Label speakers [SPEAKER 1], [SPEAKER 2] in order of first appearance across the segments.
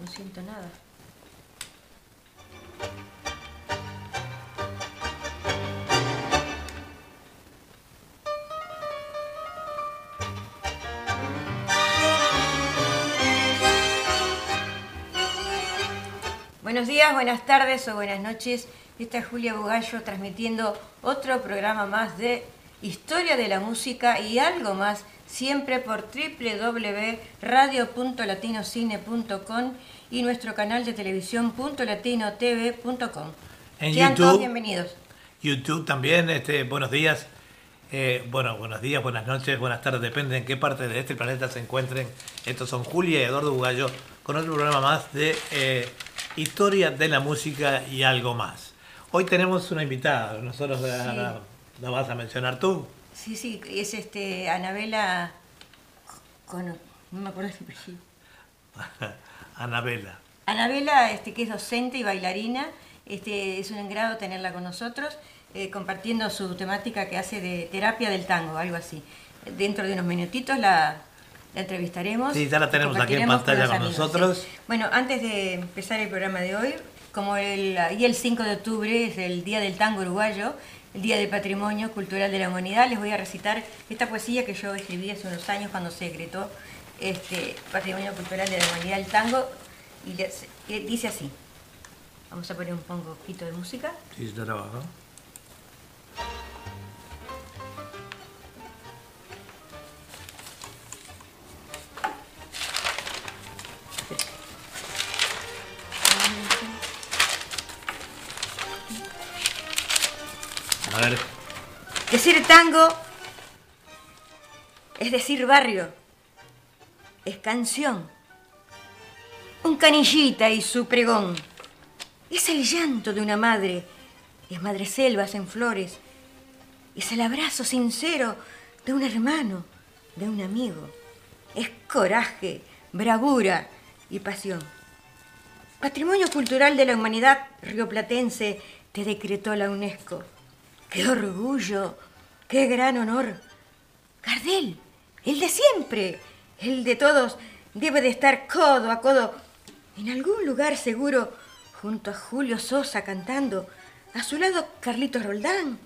[SPEAKER 1] No siento nada. Buenos días, buenas tardes o buenas noches. Esta es Julia Bugallo transmitiendo otro programa más de Historia de la Música y algo más, siempre por www.radio.latinocine.com y nuestro canal de televisión .latinotv.com.
[SPEAKER 2] En
[SPEAKER 1] Sean
[SPEAKER 2] YouTube.
[SPEAKER 1] todos bienvenidos.
[SPEAKER 2] YouTube también, este, buenos días. Eh, bueno, buenos días, buenas noches, buenas tardes, depende en qué parte de este planeta se encuentren. Estos son Julia y Eduardo Bugallo con otro programa más de eh, Historia de la Música y algo más. Hoy tenemos una invitada, nosotros la,
[SPEAKER 1] Sí.
[SPEAKER 2] la- la vas a mencionar tú.
[SPEAKER 1] Sí, sí, es este Anabela con no me acuerdo el apellido.
[SPEAKER 2] Anabela.
[SPEAKER 1] Anabela, este, que es docente y bailarina, este, es un agrado tenerla con nosotros, eh, compartiendo su temática que hace de terapia del tango, algo así. Dentro de unos minutitos la, la entrevistaremos.
[SPEAKER 2] Sí, ya la tenemos aquí en pantalla con
[SPEAKER 1] amigos,
[SPEAKER 2] nosotros.
[SPEAKER 1] sí. Bueno, antes de empezar el programa de hoy, como el, y el 5 de octubre es el Día del Tango Uruguayo, el Día del Patrimonio Cultural de la Humanidad, les voy a recitar esta poesía que yo escribí hace unos años cuando se decretó este Patrimonio Cultural de la Humanidad, el tango, y dice así. Vamos a poner un poquito de música.
[SPEAKER 2] Sí, yo trabajo. A ver,
[SPEAKER 1] Decir tango es decir barrio, es canción. Un canillita y su pregón. Es el llanto de una madre, es madre selvas en flores. Es el abrazo sincero de un hermano, de un amigo. Es coraje, bravura y pasión. Patrimonio Cultural de la Humanidad rioplatense te decretó la UNESCO. ¡Qué orgullo! ¡Qué gran honor! Gardel, el de siempre, el de todos, debe de estar codo a codo en algún lugar seguro junto a Julio Sosa cantando, a su lado Carlitos Roldán,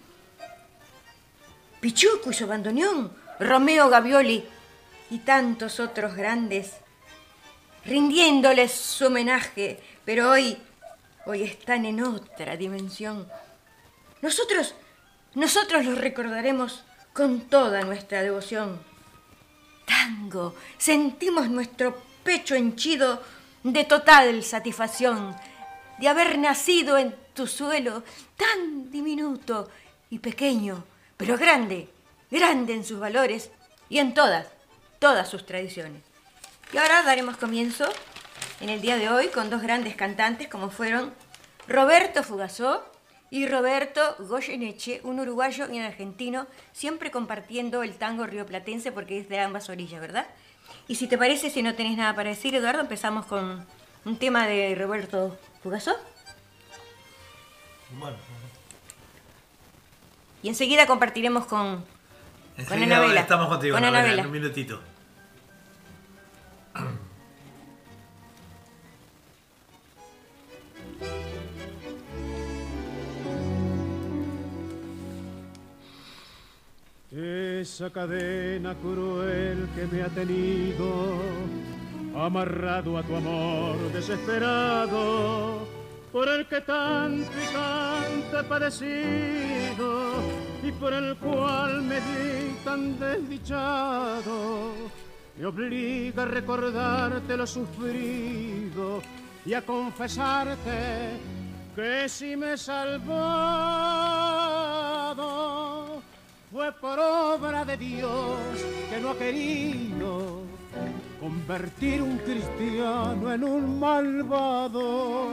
[SPEAKER 1] Pichuco y su bandoneón, Romeo Gavioli y tantos otros grandes rindiéndoles su homenaje, pero hoy, hoy están en otra dimensión. Nosotros, nosotros los recordaremos con toda nuestra devoción. Tango, sentimos nuestro pecho henchido de total satisfacción de haber nacido en tu suelo tan diminuto y pequeño, pero grande, grande en sus valores y en todas, todas sus tradiciones. Y ahora daremos comienzo en el día de hoy con dos grandes cantantes como fueron Roberto Fugazó y Roberto Goyeneche, un uruguayo y un argentino, siempre compartiendo el tango rioplatense porque es de ambas orillas, ¿verdad? Y si te parece, si no tenés nada para decir, Eduardo, empezamos con un tema de Roberto Fugazó
[SPEAKER 2] bueno,
[SPEAKER 1] y enseguida compartiremos con, con
[SPEAKER 2] enseguida
[SPEAKER 1] Anabela.
[SPEAKER 2] estamos contigo,
[SPEAKER 1] Con
[SPEAKER 2] Anabela. en un minutito.
[SPEAKER 3] Esa cadena cruel que me ha tenido amarrado a tu amor desesperado, por el que tanto y tanto he padecido y por el cual me vi tan desdichado, me obliga a recordarte lo sufrido y a confesarte que si me he salvado fue por obra de Dios que no ha querido convertir un cristiano en un malvado.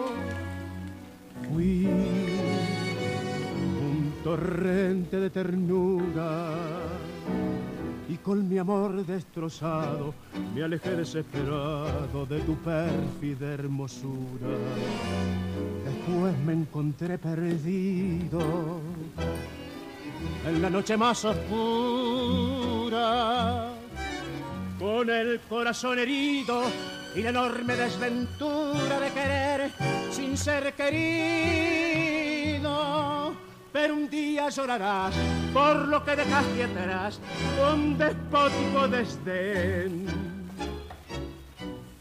[SPEAKER 3] Fui un torrente de ternura y con mi amor destrozado me alejé desesperado de tu pérfida hermosura. Después me encontré perdido en la noche más oscura, con el corazón herido y la enorme desventura de querer sin ser querido. Pero un día llorarás por lo que dejaste atrás con despótico desdén.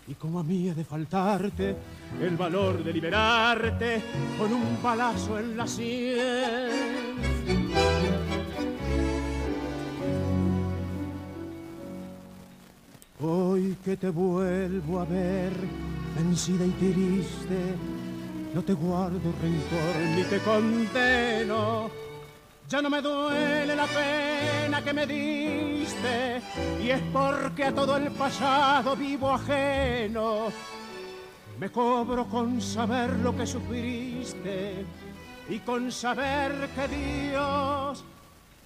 [SPEAKER 3] Y como a mí he de faltarte el valor de liberarte con un palazo en la sien. Hoy que te vuelvo a ver, vencida y triste, no te guardo rencor ni te condeno. Ya no me duele la pena que me diste, y es porque a todo el pasado vivo ajeno. Me cobro con saber lo que sufriste y con saber que Dios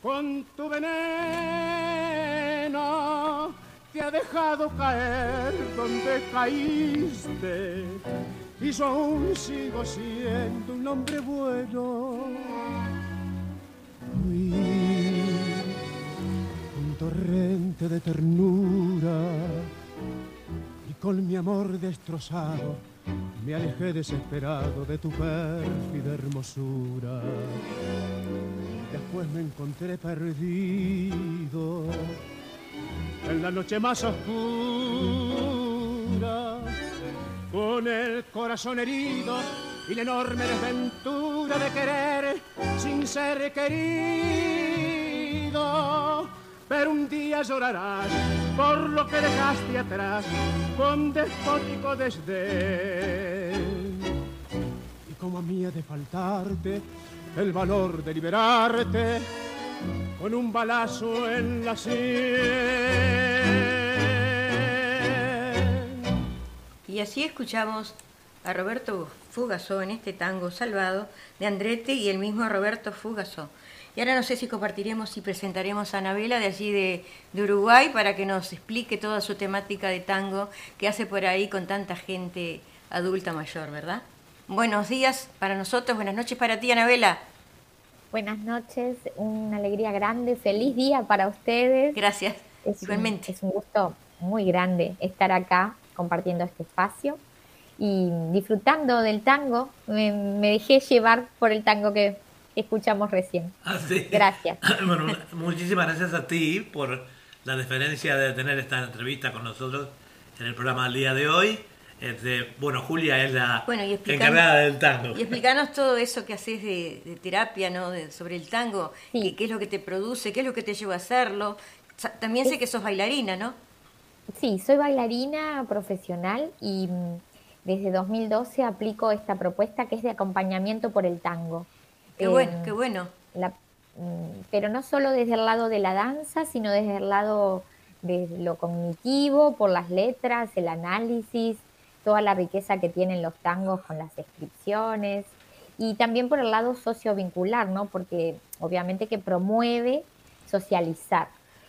[SPEAKER 3] con tu veneno te ha dejado caer donde caíste y yo aún sigo siendo un hombre bueno. Fui un torrente de ternura y con mi amor destrozado me alejé desesperado de tu pérfida hermosura. Después me encontré perdido en la noche más oscura, con el corazón herido y la enorme desventura de querer sin ser querido. Pero un día llorarás por lo que dejaste atrás con despótico desdén. Y como a mí ha de faltarte el valor de liberarte, con un balazo en la sien.
[SPEAKER 1] Y así escuchamos a Roberto Fugaso en este tango salvado de Andrete y el mismo Roberto Fugaso. Y ahora no sé si compartiremos y presentaremos a Anabela de allí de, Uruguay para que nos explique toda su temática de tango que hace por ahí con tanta gente adulta mayor, ¿verdad? Buenos días para nosotros, buenas noches para ti, Anabela.
[SPEAKER 4] Buenas noches, una alegría grande, feliz día para ustedes.
[SPEAKER 1] Gracias,
[SPEAKER 4] es
[SPEAKER 1] igualmente.
[SPEAKER 4] Un, es un gusto muy grande estar acá compartiendo este espacio y disfrutando del tango. Me, me dejé llevar por el tango que escuchamos recién.
[SPEAKER 2] Ah, sí.
[SPEAKER 4] Gracias.
[SPEAKER 2] bueno, muchísimas gracias a ti por la deferencia de tener esta entrevista con nosotros en el programa del día de hoy. Este, bueno, Julia es la
[SPEAKER 1] bueno, y
[SPEAKER 2] encargada del tango.
[SPEAKER 1] Y explicanos todo eso que haces de, de terapia, ¿no? De, sobre el tango,
[SPEAKER 4] Sí.
[SPEAKER 1] qué, qué es lo que te produce, qué es lo que te lleva a hacerlo. Sa- También sé que sos bailarina, ¿no?
[SPEAKER 4] Sí, soy bailarina profesional y mm, desde 2012 aplico esta propuesta que es de acompañamiento por el tango.
[SPEAKER 1] Qué
[SPEAKER 4] Eh,
[SPEAKER 1] bueno, qué bueno.
[SPEAKER 4] la- mm, pero no solo desde el lado de la danza, sino desde el lado de lo cognitivo, por las letras, el análisis, toda la riqueza que tienen los tangos con las descripciones y también por el lado sociovincular, ¿no? Porque obviamente que promueve socializar.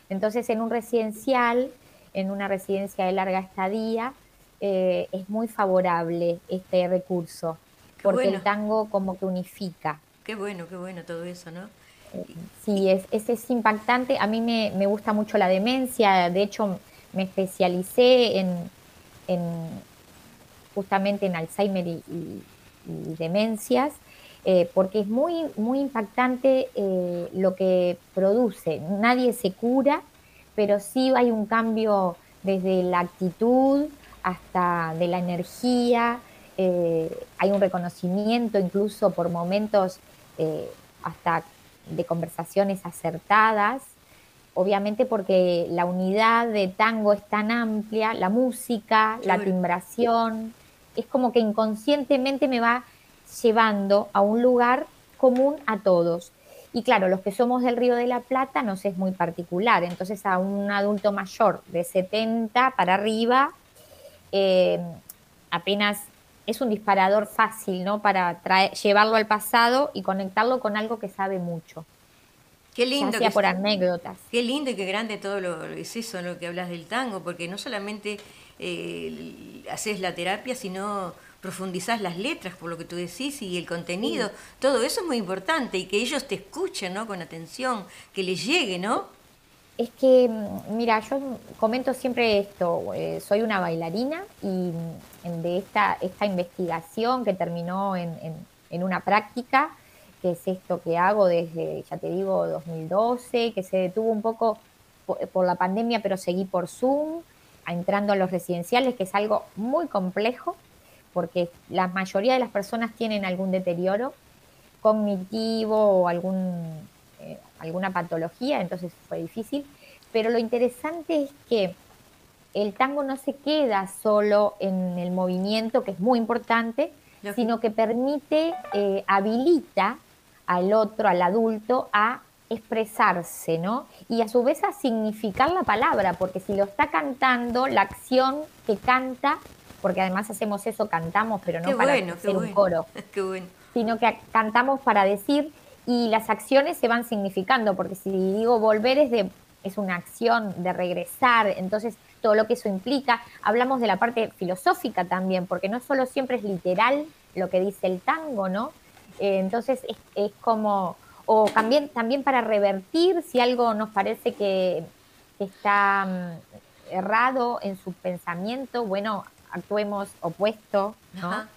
[SPEAKER 4] Entonces, en un residencial, en una residencia de larga estadía, eh, es muy favorable este recurso,
[SPEAKER 1] Qué
[SPEAKER 4] porque
[SPEAKER 1] bueno.
[SPEAKER 4] el tango como que unifica.
[SPEAKER 1] Qué bueno, qué bueno todo eso, ¿no?
[SPEAKER 4] Sí, es, es, es impactante. A mí me, me gusta mucho la demencia. De hecho, me especialicé en, en justamente en Alzheimer y, y- y demencias, eh, porque es muy, muy impactante eh, lo que produce. Nadie se cura, pero sí hay un cambio desde la actitud hasta de la energía. eh, hay un reconocimiento incluso por momentos hasta de conversaciones acertadas, obviamente porque la unidad de tango es tan amplia, la música, la timbración, es como que inconscientemente me va llevando a un lugar común a todos. Y claro, los que somos del Río de la Plata nos es muy particular, entonces a un adulto mayor de 70 para arriba, eh, apenas es un disparador fácil, ¿no? Para traer- llevarlo al pasado y conectarlo con algo que sabe mucho,
[SPEAKER 1] Qué lindo que
[SPEAKER 4] por anécdotas.
[SPEAKER 1] Qué lindo y qué grande todo lo es eso lo que hablas del tango, porque no solamente eh, haces la terapia, sino profundizás las letras, por lo que tú decís, y el contenido. Todo eso es muy importante y que ellos te escuchen, ¿no? Con atención, que les llegue, ¿no?
[SPEAKER 4] Es que, mm, mira, yo comento siempre esto, eh, soy una bailarina y mm, de esta, esta investigación que terminó en, en, una práctica, que es esto que hago desde, ya te digo, 2012, que se detuvo un poco por, la pandemia, pero seguí por Zoom, entrando a los residenciales, que es algo muy complejo, porque la mayoría de las personas tienen algún deterioro cognitivo o algún eh, alguna patología, entonces fue difícil. Pero lo interesante es que el tango no se queda solo en el movimiento, que es muy importante, sino que permite, eh, habilita al otro, al adulto, a expresarse, ¿no? Y a su vez a significar la palabra, porque si lo está cantando, la acción que canta, porque además hacemos eso, cantamos, pero no para hacer un coro, sino que cantamos para decir y las acciones se van significando, porque si digo volver es, de, es una acción de regresar, entonces todo lo que eso implica, hablamos de la parte filosófica también, porque no solo siempre es literal lo que dice el tango, ¿no? Eh, entonces es, como, o también, también para revertir si algo nos parece que, está mm, errado en su pensamiento, bueno, actuemos opuesto, ¿no?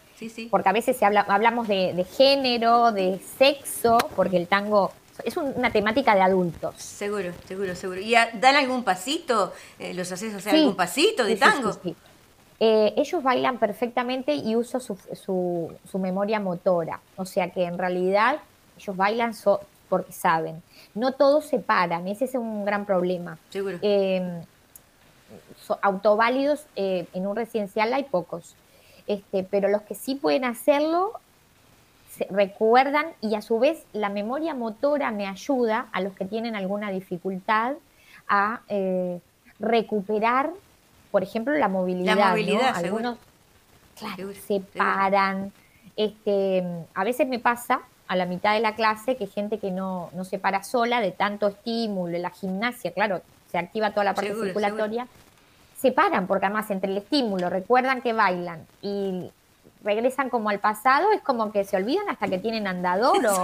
[SPEAKER 4] Porque a veces se habla, hablamos de, género, de sexo, porque el tango es una temática de adultos.
[SPEAKER 1] Seguro, seguro, seguro. ¿Y dan algún pasito? Eh, ¿Los haces hacer algún pasito de tango? Sí,
[SPEAKER 4] eh, ellos bailan perfectamente y uso su, su, memoria motora. O sea que en realidad ellos bailan porque saben. No todos se paran, ese es un gran problema.
[SPEAKER 1] Seguro.
[SPEAKER 4] Eh, autoválidos en un residencial hay pocos. Este, pero los que sí pueden hacerlo se recuerdan y a su vez la memoria motora me ayuda a los que tienen alguna dificultad a eh, recuperar, por ejemplo, la movilidad.
[SPEAKER 1] La movilidad,
[SPEAKER 4] Algunos se paran. Este, a veces me pasa a la mitad de la clase que gente que no, no se para sola de tanto estímulo, la gimnasia, claro, se activa toda la parte circulatoria se paran, porque además entre el estímulo recuerdan que bailan y regresan como al pasado, es como que se olvidan hasta que tienen andador o...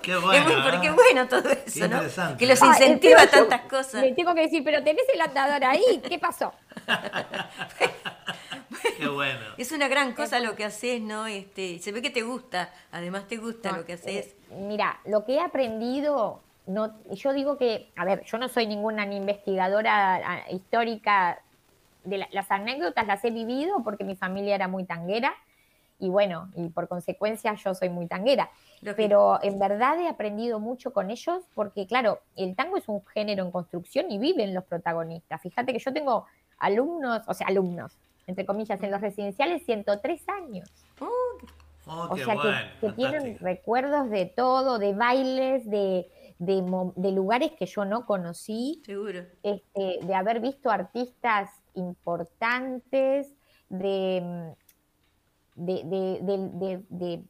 [SPEAKER 1] Qué bueno, es muy, bueno todo eso, ¿no? Que los incentiva tantas cosas.
[SPEAKER 4] Le tengo que decir, pero tenés el andador ahí, ¿qué pasó?
[SPEAKER 2] Qué bueno.
[SPEAKER 1] Es una gran cosa lo que haces, ¿no? Este, se ve que te gusta, además te gusta lo que haces. Eh,
[SPEAKER 4] mira, lo que he aprendido, no, yo digo que, a ver, yo no soy ninguna ni investigadora histórica las anécdotas las he vivido porque mi familia era muy tanguera y bueno, y por consecuencia yo soy muy tanguera. Pero en verdad he aprendido mucho con ellos porque, claro, el tango es un género en construcción y viven los protagonistas. Fíjate que yo tengo alumnos, o sea, alumnos, entre comillas, en los residenciales 103 años.
[SPEAKER 2] Oh,
[SPEAKER 4] o sea, que, tienen recuerdos de todo, de bailes, de, de, lugares que yo no conocí.
[SPEAKER 1] Seguro.
[SPEAKER 4] Este, de haber visto artistas importantes, de, de,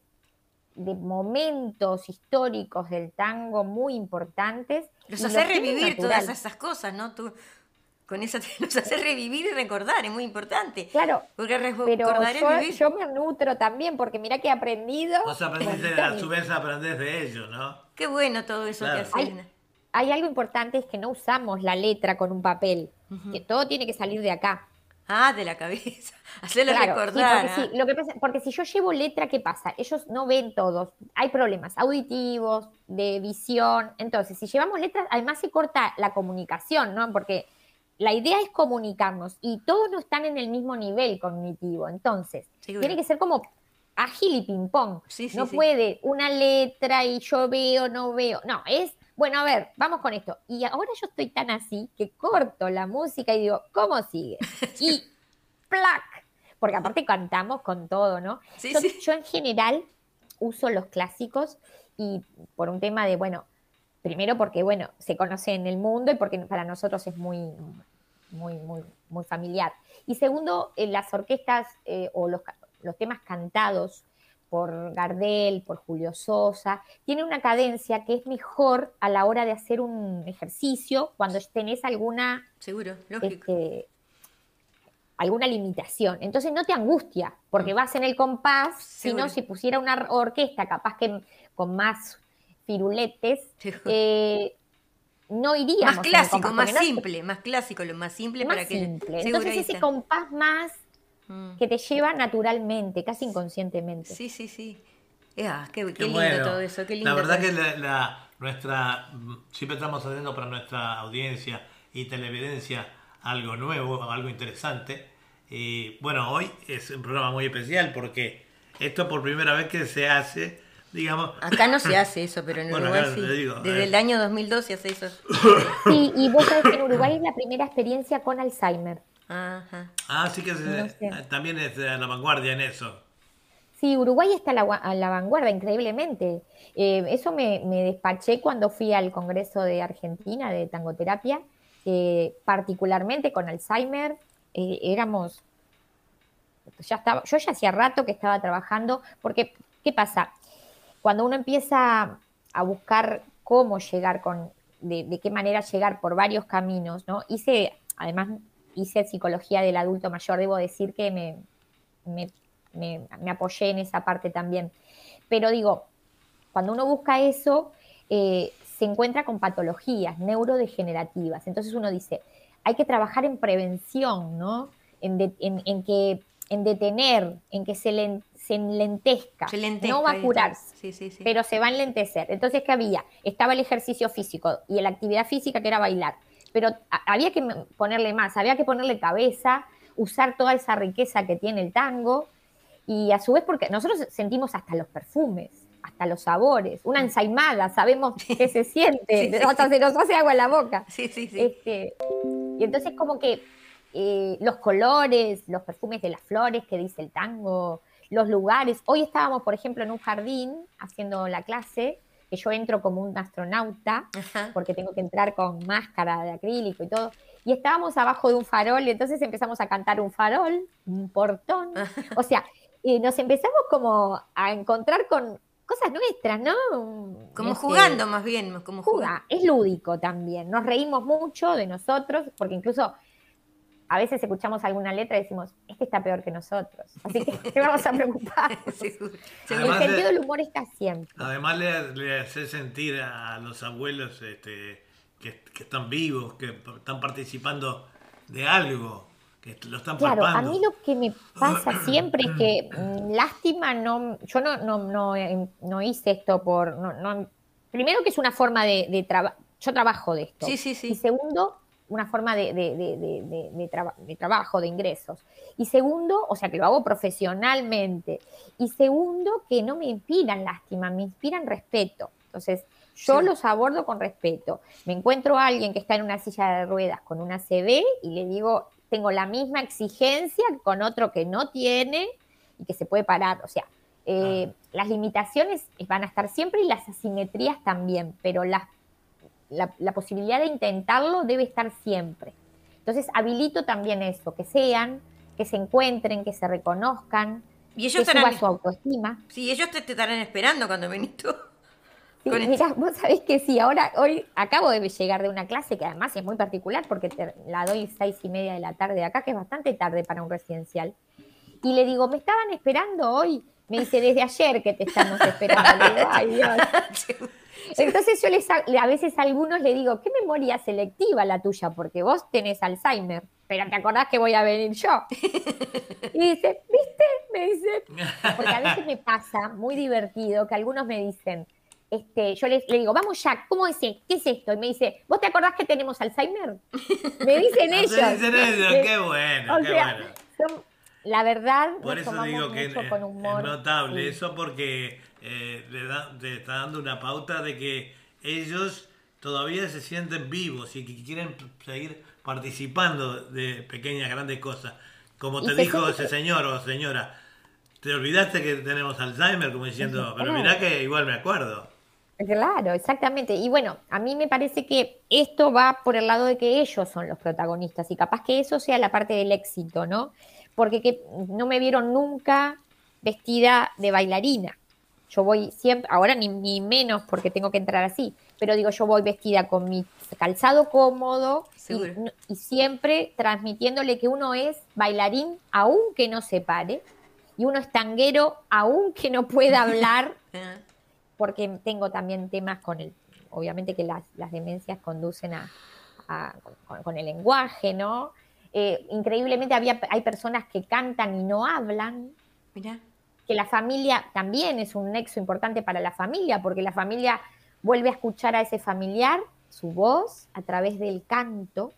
[SPEAKER 4] momentos históricos del tango muy importantes.
[SPEAKER 1] Los hace revivir todas esas cosas, ¿no? Tú, con eso los hace revivir y recordar, es muy importante.
[SPEAKER 4] Claro,
[SPEAKER 1] porque
[SPEAKER 4] pero yo, me nutro también, porque mira que he aprendido.
[SPEAKER 2] Vos aprendiste, a su vez aprendés de ellos, ¿no?
[SPEAKER 1] Qué bueno todo eso que hacen.
[SPEAKER 4] Hay, algo importante, es que no usamos la letra con un papel, que todo tiene que salir de acá.
[SPEAKER 1] Ah, de la cabeza. Hacerlo recordar.
[SPEAKER 4] porque,
[SPEAKER 1] ¿ah?
[SPEAKER 4] lo que porque si yo llevo letra, ¿qué pasa? Ellos no ven todos. Hay problemas auditivos, de visión. Entonces, si llevamos letras, además se corta la comunicación, ¿no? Porque la idea es comunicarnos y todos no están en el mismo nivel cognitivo. Entonces, tiene que ser como ágil y ping-pong. no puede una letra y yo veo, no veo. No, es bueno, a ver, vamos con esto. Y ahora yo estoy tan así que corto la música y digo, ¿cómo sigue? Y ¡plac! Porque aparte cantamos con todo, ¿no? Yo en general uso los clásicos y por un tema de, bueno, primero porque, bueno, se conoce en el mundo y porque para nosotros es muy, muy, muy, muy familiar. Y segundo, en las orquestas eh, o los, los temas cantados por Gardel, por Julio Sosa, tiene una cadencia que es mejor a la hora de hacer un ejercicio cuando tenés alguna...
[SPEAKER 1] Seguro,
[SPEAKER 4] este, alguna limitación. Entonces no te angustia, porque mm. vas en el compás, sino si pusiera una orquesta capaz que con más firuletes, eh, no iríamos.
[SPEAKER 1] Más clásico,
[SPEAKER 4] compás,
[SPEAKER 1] más
[SPEAKER 4] no-
[SPEAKER 1] simple, más clásico, lo más simple
[SPEAKER 4] más
[SPEAKER 1] para que.
[SPEAKER 4] simple. Entonces ese compás más
[SPEAKER 1] Mm.
[SPEAKER 4] que te lleva naturalmente, casi inconscientemente.
[SPEAKER 1] Sí, sí, sí. Ah, qué, qué
[SPEAKER 2] Qué
[SPEAKER 1] lindo
[SPEAKER 2] bueno.
[SPEAKER 1] todo eso, qué lindo.
[SPEAKER 2] La verdad
[SPEAKER 1] todo
[SPEAKER 2] que la, la- nuestra mm, siempre estamos haciendo para nuestra audiencia y televidencia algo nuevo, algo interesante. Y bueno, hoy es un programa muy especial porque esto por primera vez que se hace, digamos,
[SPEAKER 1] Acá no se hace eso, pero en
[SPEAKER 2] Bueno,
[SPEAKER 1] Uruguay sí.
[SPEAKER 2] digo,
[SPEAKER 1] Desde
[SPEAKER 2] eh.
[SPEAKER 1] el año 2002 se hace eso.
[SPEAKER 4] Sí, y vos sabés que en Uruguay es la primera experiencia con Alzheimer.
[SPEAKER 1] Ajá.
[SPEAKER 2] ah, sí que se-
[SPEAKER 4] No sé.
[SPEAKER 2] también es a la vanguardia en eso.
[SPEAKER 4] Sí, Uruguay está a la, gua- a la vanguardia, increíblemente. Eh, eso me, me despaché cuando fui al Congreso de Argentina de tangoterapia, eh, particularmente con Alzheimer. eh, éramos, ya estaba, yo ya hacía rato que estaba trabajando, porque, ¿qué pasa? Cuando uno empieza a buscar cómo llegar con, de, qué manera llegar por varios caminos, ¿no? Hice, además, hice psicología del adulto mayor, debo decir que me, me, apoyé en esa parte también. Pero digo, cuando uno busca eso, eh, se encuentra con patologías neurodegenerativas. Entonces uno dice, hay que trabajar en prevención, ¿no? En, en- en que, en detener, en que se, len- se enlentezca.
[SPEAKER 1] Se lentezca,
[SPEAKER 4] no va a curarse
[SPEAKER 1] Sí, sí, sí.
[SPEAKER 4] pero se va a enlentecer. Entonces, ¿qué había? Estaba el ejercicio físico y la actividad física que era bailar, pero había que ponerle más, había que ponerle cabeza, usar toda esa riqueza que tiene el tango y a su vez porque nosotros sentimos hasta los perfumes, hasta los sabores, una ensaimada, sabemos qué se siente, hasta se nos hace agua en la boca.
[SPEAKER 1] Sí, sí, sí.
[SPEAKER 4] Este, y entonces como que eh, los colores, los perfumes de las flores que dice el tango, los lugares. Hoy estábamos, por ejemplo, en un jardín haciendo la clase, que yo entro como un astronauta,
[SPEAKER 1] Ajá.
[SPEAKER 4] porque tengo que entrar con máscara de acrílico y todo. Y estábamos abajo de un farol y entonces empezamos a cantar un farol, un portón. O sea, nos empezamos como a encontrar con cosas nuestras, ¿no?
[SPEAKER 1] Como
[SPEAKER 4] Este,
[SPEAKER 1] jugando más bien, como jugando.
[SPEAKER 4] Juga, es lúdico también. Nos reímos mucho de nosotros, porque incluso a veces escuchamos alguna letra y decimos, este está peor que nosotros. Así que, ¿qué vamos a preocupar? El sentido
[SPEAKER 2] de-
[SPEAKER 4] del humor está siempre.
[SPEAKER 2] Además le, le hace sentir a los abuelos este, que, que están vivos, que están participando de algo, que lo están
[SPEAKER 4] Claro, a mí lo que me pasa siempre es que, mm, lástima, no, yo no, no, no, eh, no hice esto por, no, no- primero que es una forma de, de trabajo, yo trabajo de esto.
[SPEAKER 1] Sí, sí, sí.
[SPEAKER 4] Y segundo, una forma de, de- de- de- de- de traba- de trabajo, de ingresos. Y segundo, o sea, que lo hago profesionalmente. Y segundo, que no me inspiran lástima, me inspiran respeto. Entonces, yo
[SPEAKER 1] Sí.
[SPEAKER 4] los abordo con respeto. Me encuentro a alguien que está en una silla de ruedas con una CB y le digo, tengo la misma exigencia con otro que no tiene y que se puede parar. O sea, eh, las limitaciones van a estar siempre y las asimetrías también, pero las la, la posibilidad de intentarlo debe estar siempre. Entonces, habilito también eso, que sean, que se encuentren, que se reconozcan,
[SPEAKER 1] Y ellos
[SPEAKER 4] que suba
[SPEAKER 1] estarán,
[SPEAKER 4] su autoestima.
[SPEAKER 1] sí, ellos te, te estarán esperando cuando venís tú.
[SPEAKER 4] Sí, vos sabés que sí, ahora, hoy acabo de llegar de una clase que además es muy particular porque te- la doy seis y media de la tarde acá, que es bastante tarde para un residencial. Y le digo, ¿me estaban esperando hoy? Me dice, desde ayer que te estamos esperando. Le digo, ay Dios. Entonces yo les, a veces a algunos le digo, qué memoria selectiva la tuya, porque vos tenés Alzheimer, pero te acordás que voy a venir yo. Y dice, ¿viste? Me dice, porque a veces me pasa, muy divertido, que algunos me dicen, este, yo les, le digo, vamos ya, ¿cómo es? esto? ¿Qué es esto? Y me dice, ¿vos te acordás que tenemos Alzheimer? Me dicen ellos.
[SPEAKER 2] se dicen ellos,
[SPEAKER 4] Me-
[SPEAKER 2] qué bueno,
[SPEAKER 4] o
[SPEAKER 2] qué
[SPEAKER 4] sea,
[SPEAKER 2] bueno.
[SPEAKER 4] son- la verdad,
[SPEAKER 2] Por eso digo que es,
[SPEAKER 4] con humor.
[SPEAKER 2] es notable
[SPEAKER 4] Sí.
[SPEAKER 2] eso porque eh, le, da- te está dando una pauta de que ellos todavía se sienten vivos y que quieren seguir participando de pequeñas, grandes cosas. Como te dijo ese señor o señora, te olvidaste que tenemos Alzheimer, como diciendo, pero mirá que igual me acuerdo.
[SPEAKER 4] Claro, exactamente. Y bueno, a mí me parece que esto va por el lado de que ellos son los protagonistas y capaz que eso sea la parte del éxito, ¿no? Porque que no me vieron nunca vestida de bailarina. Yo voy siempre, ahora ni, ni menos porque tengo que entrar así, pero digo, yo voy vestida con mi calzado cómodo y, siempre transmitiéndole que uno es bailarín aunque no se pare y uno es tanguero aunque no pueda hablar
[SPEAKER 1] Ah,
[SPEAKER 4] porque tengo también temas con el, obviamente que las, las demencias conducen a, a- con, con el lenguaje, ¿no? Eh, increíblemente había, hay personas que cantan y no hablan,
[SPEAKER 1] Mirá.
[SPEAKER 4] que la familia también es un nexo importante para la familia, porque la familia vuelve a escuchar a ese familiar, su voz, a través del canto.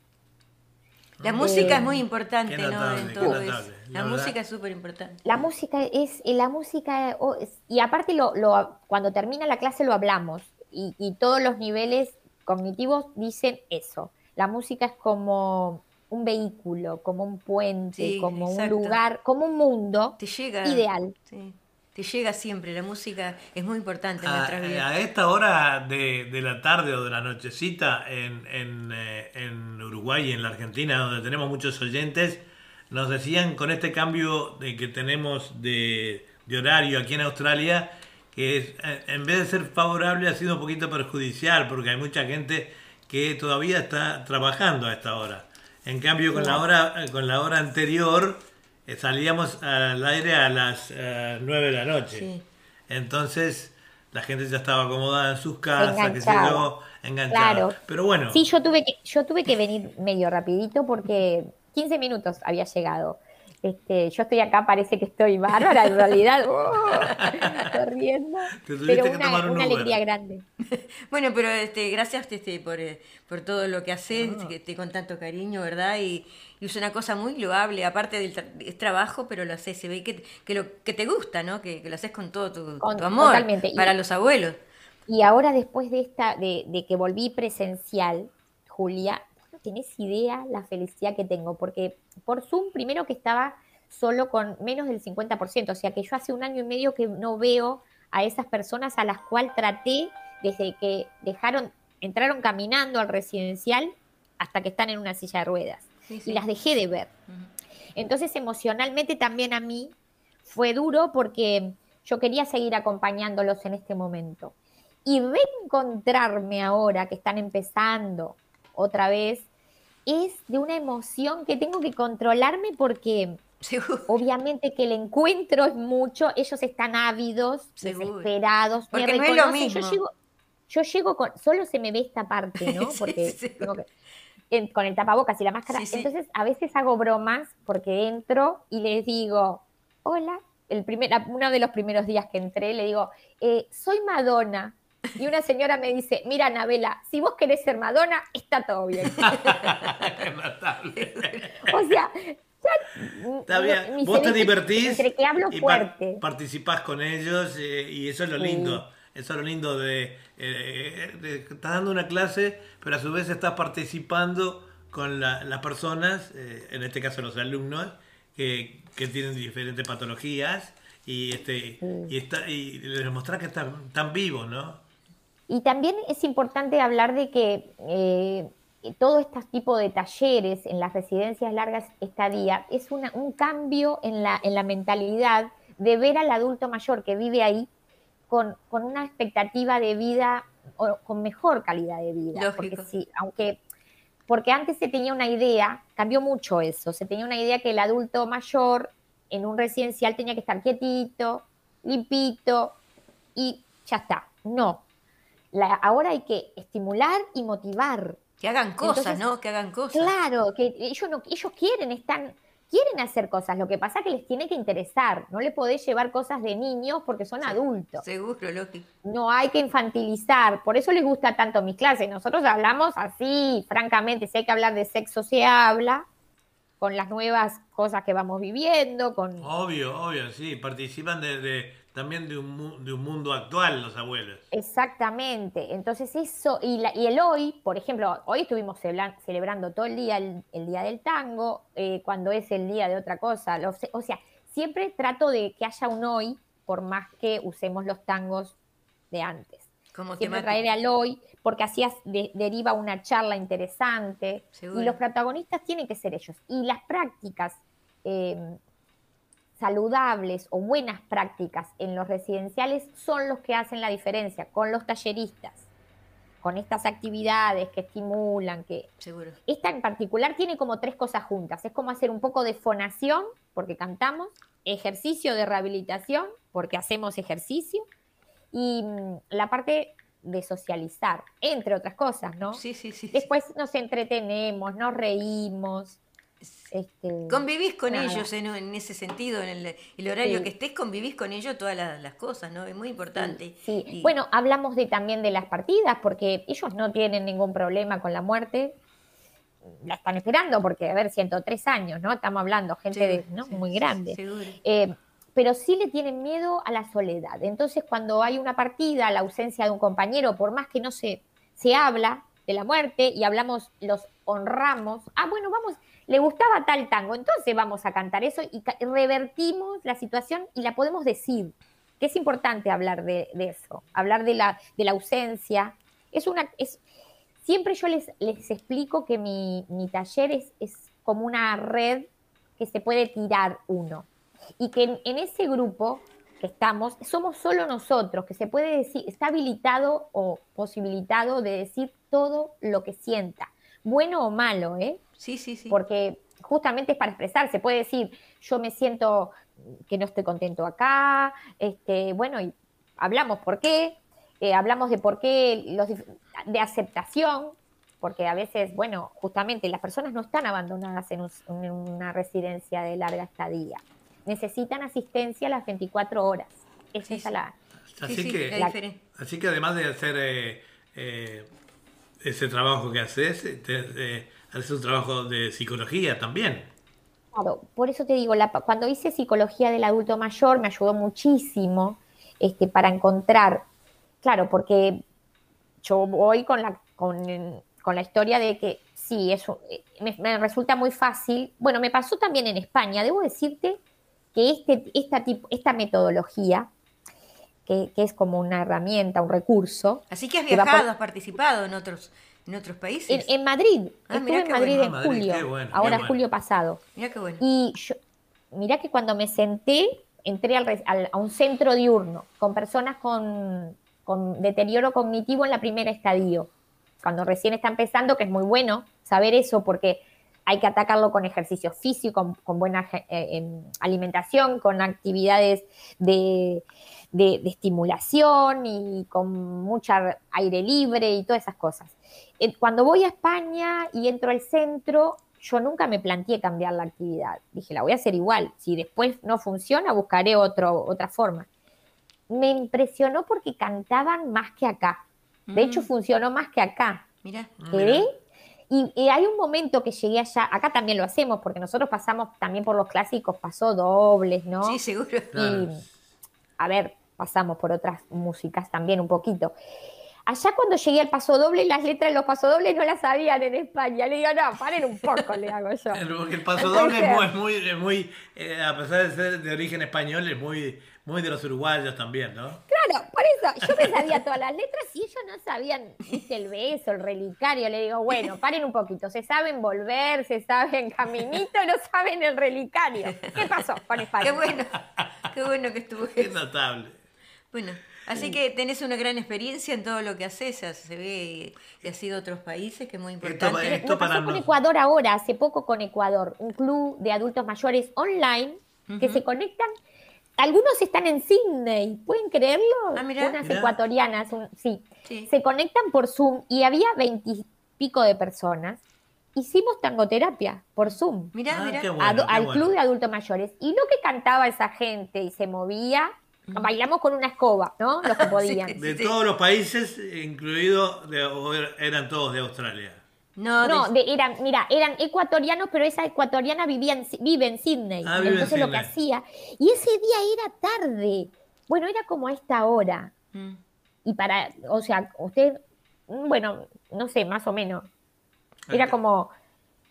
[SPEAKER 1] La música
[SPEAKER 4] Eh,
[SPEAKER 1] es muy importante,
[SPEAKER 2] qué
[SPEAKER 1] ¿no?
[SPEAKER 2] notable,
[SPEAKER 1] En
[SPEAKER 2] qué
[SPEAKER 1] todo
[SPEAKER 2] notable,
[SPEAKER 1] eso.
[SPEAKER 2] la
[SPEAKER 1] música es súper importante.
[SPEAKER 4] La música es, la música, oh, es- y aparte lo, lo- cuando termina la clase lo hablamos, y, y todos los niveles cognitivos dicen eso. La música es como un vehículo, como un puente,
[SPEAKER 1] Sí,
[SPEAKER 4] como
[SPEAKER 1] exacto.
[SPEAKER 4] un lugar, como un mundo
[SPEAKER 1] Te llega.
[SPEAKER 4] ideal.
[SPEAKER 1] Sí. Te llega siempre. La música es muy importante en
[SPEAKER 2] A,
[SPEAKER 1] nuestras vidas.
[SPEAKER 2] a esta hora de, de la tarde o de la nochecita en, en, eh, en Uruguay y en la Argentina, donde tenemos muchos oyentes, nos decían con este cambio de que tenemos de, de horario aquí en Australia, que es, eh, en vez de ser favorable ha sido un poquito perjudicial, porque hay mucha gente que todavía está trabajando a esta hora. En cambio, con la hora, con la hora anterior eh, salíamos al aire a las eh, 9 de la noche.
[SPEAKER 1] Sí.
[SPEAKER 2] Entonces la gente ya estaba acomodada en sus casas, que se yo, enganchada.
[SPEAKER 4] Claro.
[SPEAKER 2] Pero bueno,
[SPEAKER 4] Sí, yo tuve que, yo tuve que venir medio rapidito porque 15 minutos había llegado. Este, yo estoy acá, parece que estoy bárbara, en realidad, ¡oh! corriendo.
[SPEAKER 2] Te
[SPEAKER 4] Pero una,
[SPEAKER 2] tomar
[SPEAKER 4] alegría grande.
[SPEAKER 1] Bueno, pero este, gracias este, por, eh, por todo lo que haces
[SPEAKER 2] Ah.
[SPEAKER 1] que te, con tanto cariño, ¿verdad? Y, y es una cosa muy loable, aparte del tra- es trabajo, pero lo haces, se ve que, que, lo, que te gusta, ¿no? Que, que lo haces con todo tu,
[SPEAKER 4] Con-
[SPEAKER 1] tu amor
[SPEAKER 4] totalmente. Y-
[SPEAKER 1] para los abuelos.
[SPEAKER 4] Y ahora después de esta, de, de que volví presencial, Julia, tenés idea la felicidad que tengo, porque por Zoom primero que estaba solo con menos del 50%, o sea que yo hace un año y medio que no veo a esas personas a las cuales traté desde que dejaron, entraron caminando al residencial hasta que están en una silla de ruedas.
[SPEAKER 1] Sí, sí.
[SPEAKER 4] Y las dejé de ver. Entonces emocionalmente también a mí fue duro porque yo quería seguir acompañándolos en este momento. Y reencontrarme ahora que están empezando otra vez es de una emoción que tengo que controlarme porque
[SPEAKER 1] Seguro.
[SPEAKER 4] obviamente que el encuentro es mucho, ellos están ávidos,
[SPEAKER 1] Seguro.
[SPEAKER 4] desesperados, me
[SPEAKER 1] Porque no es lo
[SPEAKER 4] reconocen, yo llego, yo llego con, solo se me ve esta parte, ¿no? Porque
[SPEAKER 1] sí.
[SPEAKER 4] tengo que- en- con el tapabocas y la máscara.
[SPEAKER 1] Sí, sí.
[SPEAKER 4] Entonces, a veces hago bromas porque entro y les digo, hola, el primer, uno de los primeros días que entré, le digo, "Eh, soy Madonna. Y una señora me dice, mira, Anabela, si vos querés ser Madonna, está todo bien. O sea, ya,
[SPEAKER 2] Está bien,
[SPEAKER 4] mi
[SPEAKER 2] vos te divertís
[SPEAKER 4] Entre que hablo
[SPEAKER 2] y participás con ellos eh, y eso es lo
[SPEAKER 4] Sí.
[SPEAKER 2] lindo. Eso es lo lindo de, eh, de- Estás dando una clase, pero a su vez estás participando con la- las personas, eh, en este caso los alumnos, que, que tienen diferentes patologías y este y, está, y les mostrás que están, están vivos, ¿no?
[SPEAKER 4] Y también es importante hablar de que eh, todo este tipo de talleres en las residencias largas estadía es una- un cambio en la, en la mentalidad de ver al adulto mayor que vive ahí con, con una expectativa de vida o con mejor calidad de vida.
[SPEAKER 1] Lógico.
[SPEAKER 4] Porque sí, aunque porque antes se tenía una idea, cambió mucho eso, se tenía una idea que el adulto mayor en un residencial tenía que estar quietito, limpito y ya está. No, la- ahora hay que estimular y motivar.
[SPEAKER 1] Que hagan cosas,
[SPEAKER 4] Entonces,
[SPEAKER 1] ¿no? Que hagan cosas.
[SPEAKER 4] Claro, que ellos, no, ellos quieren, están, quieren hacer cosas. Lo que pasa es que les tiene que interesar. No le podés llevar cosas de niños porque son adultos.
[SPEAKER 1] Seguro, lógico.
[SPEAKER 4] No hay que infantilizar. Por eso les gusta tanto mis clases. Nosotros hablamos así, francamente. Si hay que hablar de sexo, se habla. Con las nuevas cosas que vamos viviendo, con
[SPEAKER 2] Obvio, obvio, sí. Participan de, de- también de un, de un mundo actual los abuelos.
[SPEAKER 4] Exactamente. Entonces eso, y, la- y el hoy, por ejemplo, hoy estuvimos celebra- celebrando todo el día el, el día del tango, eh, cuando es el día de otra cosa. lo sé- o sea, siempre trato de que haya un hoy, por más que usemos los tangos de antes.
[SPEAKER 1] Como
[SPEAKER 4] Siempre traer al hoy, porque así as- de- deriva una charla interesante.
[SPEAKER 1] Seguro.
[SPEAKER 4] Y los protagonistas tienen que ser ellos. Y las prácticas eh, saludables o buenas prácticas en los residenciales son los que hacen la diferencia con los talleristas, con estas actividades que estimulan, que
[SPEAKER 1] Seguro.
[SPEAKER 4] esta en particular tiene como tres cosas juntas. Es como hacer un poco de fonación, porque cantamos, ejercicio de rehabilitación, porque hacemos ejercicio, y mm, la parte de socializar, entre otras cosas, ¿no?
[SPEAKER 1] Sí, sí, sí.
[SPEAKER 4] Después nos entretenemos, nos reímos. Este,
[SPEAKER 1] Convivís con
[SPEAKER 4] nada.
[SPEAKER 1] ellos en, en ese sentido, en el, el horario
[SPEAKER 4] Sí.
[SPEAKER 1] que estés, convivís con ellos todas las, las cosas, ¿no? Es muy importante.
[SPEAKER 4] Sí,
[SPEAKER 1] Y-
[SPEAKER 4] bueno, hablamos de, también de las partidas, porque ellos no tienen ningún problema con la muerte. La están esperando, porque, a ver, 103 años, ¿no? Estamos hablando, gente de- ¿no? muy grande.
[SPEAKER 1] seguro.
[SPEAKER 4] Eh, pero sí le tienen miedo a la soledad. Entonces, cuando hay una partida, la ausencia de un compañero, por más que no se, se habla de la muerte y hablamos, los honramos, ah, bueno, vamos, le gustaba tal tango, entonces vamos a cantar eso y revertimos la situación y la podemos decir, que es importante hablar de, eso, hablar de la, de la ausencia. Es una, es, siempre yo les, les explico que mi, taller es, como una red que se puede tirar uno y que en ese grupo que estamos somos solo nosotros, que se puede decir, está habilitado o posibilitado de decir todo lo que sienta, bueno o malo, ¿eh?
[SPEAKER 1] Sí, sí, sí.
[SPEAKER 4] porque justamente es para expresarse, puede decir, yo me siento que no estoy contento acá, este, bueno, y hablamos por qué, eh, hablamos de por qué, los, de aceptación, porque a veces, bueno, justamente las personas no están abandonadas en, un- en una residencia de larga estadía, necesitan asistencia a las 24 horas. Esa
[SPEAKER 1] Sí,
[SPEAKER 4] es
[SPEAKER 1] sí.
[SPEAKER 4] la...
[SPEAKER 2] Así,
[SPEAKER 1] Sí, sí,
[SPEAKER 2] que,
[SPEAKER 1] la
[SPEAKER 2] así que además de hacer eh, eh, ese trabajo que haces, eh, te- eh, haces un trabajo de psicología también.
[SPEAKER 4] Claro, por eso te digo, la- cuando hice psicología del adulto mayor me ayudó muchísimo este, para encontrar, claro, porque yo voy con la, con, con la historia de que sí, eso me, me resulta muy fácil. Bueno, me pasó también en España. Debo decirte que este, esta, esta metodología, que, que es como una herramienta, un recurso,
[SPEAKER 1] Así que has viajado,
[SPEAKER 4] por-
[SPEAKER 1] has participado en otros, en otros países.
[SPEAKER 4] en Madrid,
[SPEAKER 1] Ah,
[SPEAKER 4] estuve
[SPEAKER 1] mirá
[SPEAKER 4] en Madrid
[SPEAKER 1] bueno.
[SPEAKER 4] en
[SPEAKER 2] Ah, Madrid,
[SPEAKER 4] julio,
[SPEAKER 2] bueno,
[SPEAKER 4] ahora
[SPEAKER 2] bueno.
[SPEAKER 4] julio pasado.
[SPEAKER 1] Mira qué bueno.
[SPEAKER 4] Y yo, mirá que cuando me senté, entré al, al- a un centro diurno con personas con, con deterioro cognitivo en la primera estadio. Cuando recién está empezando, que es muy bueno saber eso porque hay que atacarlo con ejercicio físico, con, con buena eh, em, alimentación, con actividades de, de- de estimulación y con mucha aire libre y todas esas cosas. Eh, Cuando voy a España y entro al centro, yo nunca me planteé cambiar la actividad. Dije, la voy a hacer igual. Si después no funciona, buscaré otro, otra forma. Me impresionó porque cantaban más que acá. De hecho,
[SPEAKER 1] Mm.
[SPEAKER 4] funcionó más que acá.
[SPEAKER 1] Mira.
[SPEAKER 4] Quedé. Y, y hay un momento que llegué allá, acá también lo hacemos, porque nosotros pasamos también por los clásicos paso dobles, ¿no?
[SPEAKER 1] Sí, seguro.
[SPEAKER 2] Claro.
[SPEAKER 4] Y, a ver, pasamos por otras músicas también un poquito. Allá cuando llegué al paso doble, las letras de los pasodobles no las sabían en España. Le digo, no, paren un poco, le hago yo.
[SPEAKER 2] El- Porque el paso
[SPEAKER 4] No
[SPEAKER 2] doble
[SPEAKER 4] puede
[SPEAKER 2] es muy, muy, es muy, eh, a pesar de ser de origen español, es muy, muy de los uruguayos también, ¿no?
[SPEAKER 4] Claro, por eso yo me sabía todas las letras y ellos no sabían viste, el beso, el relicario. Le digo, bueno, paren un poquito. Se saben volver, se saben caminito, no saben el relicario. ¿Qué pasó con España?
[SPEAKER 1] Qué bueno. Qué bueno que estuvo
[SPEAKER 2] Qué notable.
[SPEAKER 1] Bueno, así que tenés una gran experiencia en todo lo que haces. Se ve que has ido a otros países, que es muy importante.
[SPEAKER 2] Esto- esto para
[SPEAKER 4] pasó con Ecuador ahora, hace poco con Ecuador, un club de adultos mayores online que se conectan. Algunos están en Sydney, ¿pueden creerlo?
[SPEAKER 1] Ah, mirá.
[SPEAKER 4] Unas
[SPEAKER 2] Mirá.
[SPEAKER 4] ecuatorianas, un- sí.
[SPEAKER 1] Sí.
[SPEAKER 4] Se conectan por Zoom y había veintipico de personas. Hicimos tangoterapia por Zoom
[SPEAKER 1] Mirá,
[SPEAKER 2] Ah,
[SPEAKER 1] mirá.
[SPEAKER 2] qué
[SPEAKER 4] a-
[SPEAKER 2] bueno, qué
[SPEAKER 4] al
[SPEAKER 2] bueno.
[SPEAKER 4] club de adultos mayores. Y lo que cantaba esa gente y se movía, bailamos con una escoba, ¿no? Los que podían.
[SPEAKER 1] Sí.
[SPEAKER 2] De todos los países, incluido, de- o er- eran todos de Australia.
[SPEAKER 1] No,
[SPEAKER 4] No,
[SPEAKER 1] de-
[SPEAKER 4] de- eran, mira, eran ecuatorianos, pero esa ecuatoriana vivía en, vive en Sydney.
[SPEAKER 2] Ah, vive en
[SPEAKER 4] Entonces lo que hacía. Y ese día era tarde. Bueno, era como a esta hora.
[SPEAKER 1] Mm.
[SPEAKER 4] Y para, o sea, usted, mm, bueno, no sé, más o menos. Era
[SPEAKER 2] Acá-
[SPEAKER 4] como.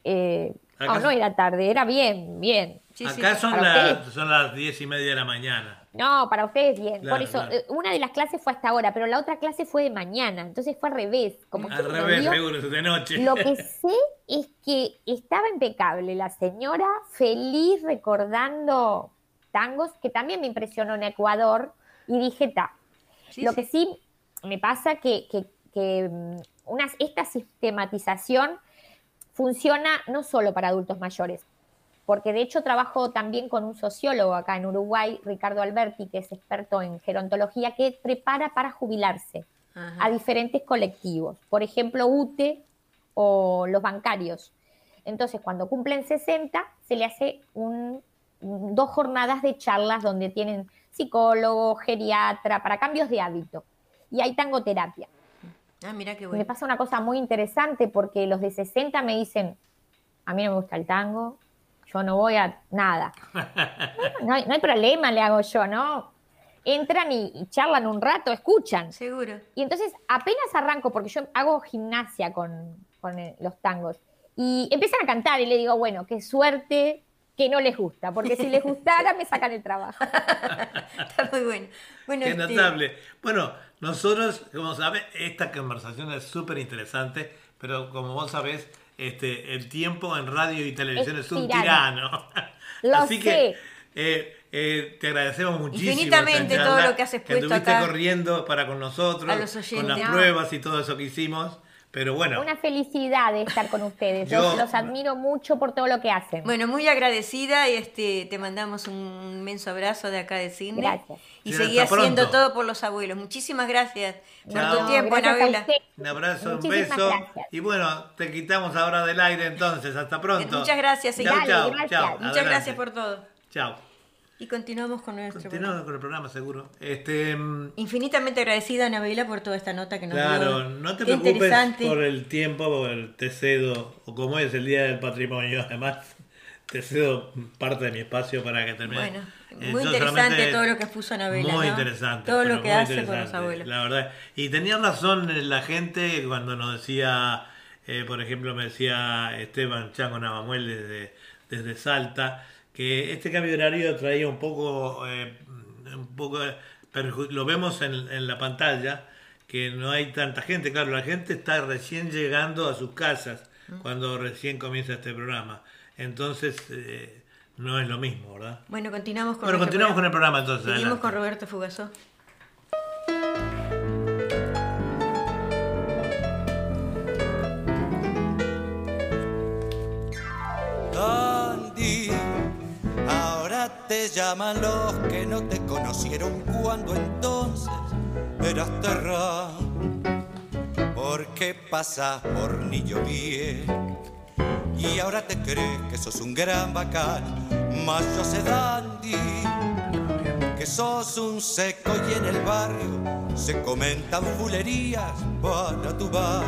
[SPEAKER 4] eh,
[SPEAKER 2] Acá-
[SPEAKER 4] no, no era tarde, era bien, bien.
[SPEAKER 1] Sí, sí.
[SPEAKER 2] Acá son,
[SPEAKER 4] ustedes.
[SPEAKER 2] son las diez y media de la mañana.
[SPEAKER 4] No, para ustedes bien.
[SPEAKER 2] Claro,
[SPEAKER 4] Por eso,
[SPEAKER 2] claro.
[SPEAKER 4] eh, una de las clases fue hasta ahora, pero la otra clase fue de mañana. Entonces fue al revés. Como que
[SPEAKER 2] Al revés,
[SPEAKER 4] dio-
[SPEAKER 2] seguro, es de noche.
[SPEAKER 4] Lo que sé es que estaba impecable la señora, feliz recordando tangos, que también me impresionó en Ecuador, y dije, ta.
[SPEAKER 1] Sí,
[SPEAKER 4] Lo
[SPEAKER 1] sí.
[SPEAKER 4] que sí me pasa que, que, que, mm, unas, esta sistematización funciona no solo para adultos mayores, porque de hecho trabajo también con un sociólogo acá en Uruguay, Ricardo Alberti, que es experto en gerontología, que prepara para jubilarse. a diferentes colectivos. Por ejemplo, UTE o los bancarios. Entonces, cuando cumplen 60, se le hace un, dos jornadas de charlas donde tienen psicólogo, geriatra, para cambios de hábito. Y hay tangoterapia.
[SPEAKER 1] Ah, mira qué
[SPEAKER 4] bueno. Me pasa una cosa muy interesante porque los de 60 me dicen, a mí no me gusta el tango, yo no voy a nada. no, hay, problema, le hago yo, ¿no? Entran y, charlan un rato, escuchan.
[SPEAKER 1] Seguro.
[SPEAKER 4] Y entonces apenas arranco, porque yo hago gimnasia con, los tangos, y empiezan a cantar y le digo, bueno, qué suerte que no les gusta, porque si les gustara me sacan el trabajo.
[SPEAKER 1] Está muy bueno. bueno
[SPEAKER 2] Qué este, notable. Bueno, nosotros, como sabes, esta conversación es súper interesante, pero como vos sabés, este, el tiempo en radio y televisión es, un tirano. Así que eh, eh, te agradecemos muchísimo.
[SPEAKER 1] Infinitamente todo lo que has expuesto
[SPEAKER 2] que estuviste corriendo para con nosotros, con las pruebas y todo eso que hicimos. Pero bueno.
[SPEAKER 4] Una felicidad de estar con ustedes. Yo, los admiro mucho por todo lo que hacen.
[SPEAKER 1] Bueno, muy agradecida y este, te mandamos un inmenso abrazo de acá de Cine.
[SPEAKER 4] Gracias.
[SPEAKER 1] Y seguí haciendo todo por los abuelos. Muchísimas gracias por tu tiempo, Anabela.
[SPEAKER 2] Un abrazo, un beso. Y bueno, te quitamos ahora del aire entonces. Hasta pronto.
[SPEAKER 1] Muchas gracias.
[SPEAKER 2] Chao, chao, chao.
[SPEAKER 1] Muchas gracias por todo.
[SPEAKER 2] Chao.
[SPEAKER 1] Y continuamos con nuestro
[SPEAKER 2] Continuamos con el programa, seguro. Este,
[SPEAKER 1] mm, Infinitamente agradecida, Anabela, por toda esta nota que nos
[SPEAKER 2] dio. Claro, no te preocupes por el tiempo, te cedo, o como es el Día del Patrimonio, además, te cedo parte de mi espacio para que termine.
[SPEAKER 1] Bueno, eh, muy interesante todo lo que puso Anabela.
[SPEAKER 2] Muy interesante.
[SPEAKER 1] Todo lo que hace con los abuelos.
[SPEAKER 2] La verdad. Y tenía razón la gente cuando nos decía, eh, por ejemplo, me decía Esteban Chango Navamuel desde, desde Salta que este cambio de horario traía un poco, eh, un poco lo vemos en, la pantalla, que no hay tanta gente. Claro, la gente está recién llegando a sus casas mm. cuando recién comienza este programa. Entonces, eh, no es lo mismo, ¿verdad?
[SPEAKER 1] Bueno, continuamos con,
[SPEAKER 2] bueno, continuamos con el programa entonces.
[SPEAKER 1] Seguimos con Roberto Fugazó.
[SPEAKER 5] te llaman los que no te conocieron cuando entonces eras terra. Porque pasas por niño bien y ahora te crees que sos un gran bacán, mas yo sé dandy que sos un seco y en el barrio se comentan fulerías para tu bar.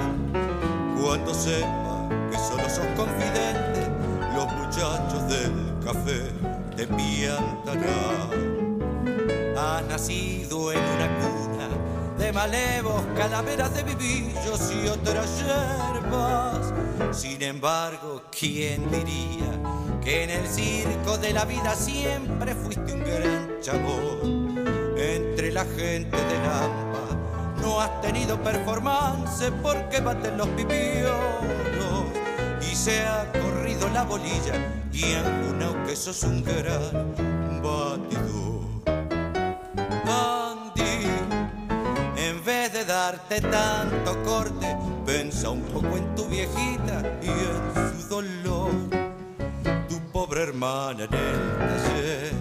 [SPEAKER 5] Cuando sepa que solo sos confidente, los muchachos del café te piantará. Has nacido en una cuna de malevos, calaveras de vivillos y otras Sin embargo, ¿quién diría que en el circo de la vida siempre fuiste un gran chabón? Entre la gente de Lampa no has tenido performance porque baten los pipiolos y se ha corrido la bolilla y en que sos un gran batidor. De darte tanto corte, pensa un poco en tu viejita y en su dolor. Tu pobre hermana en el taller,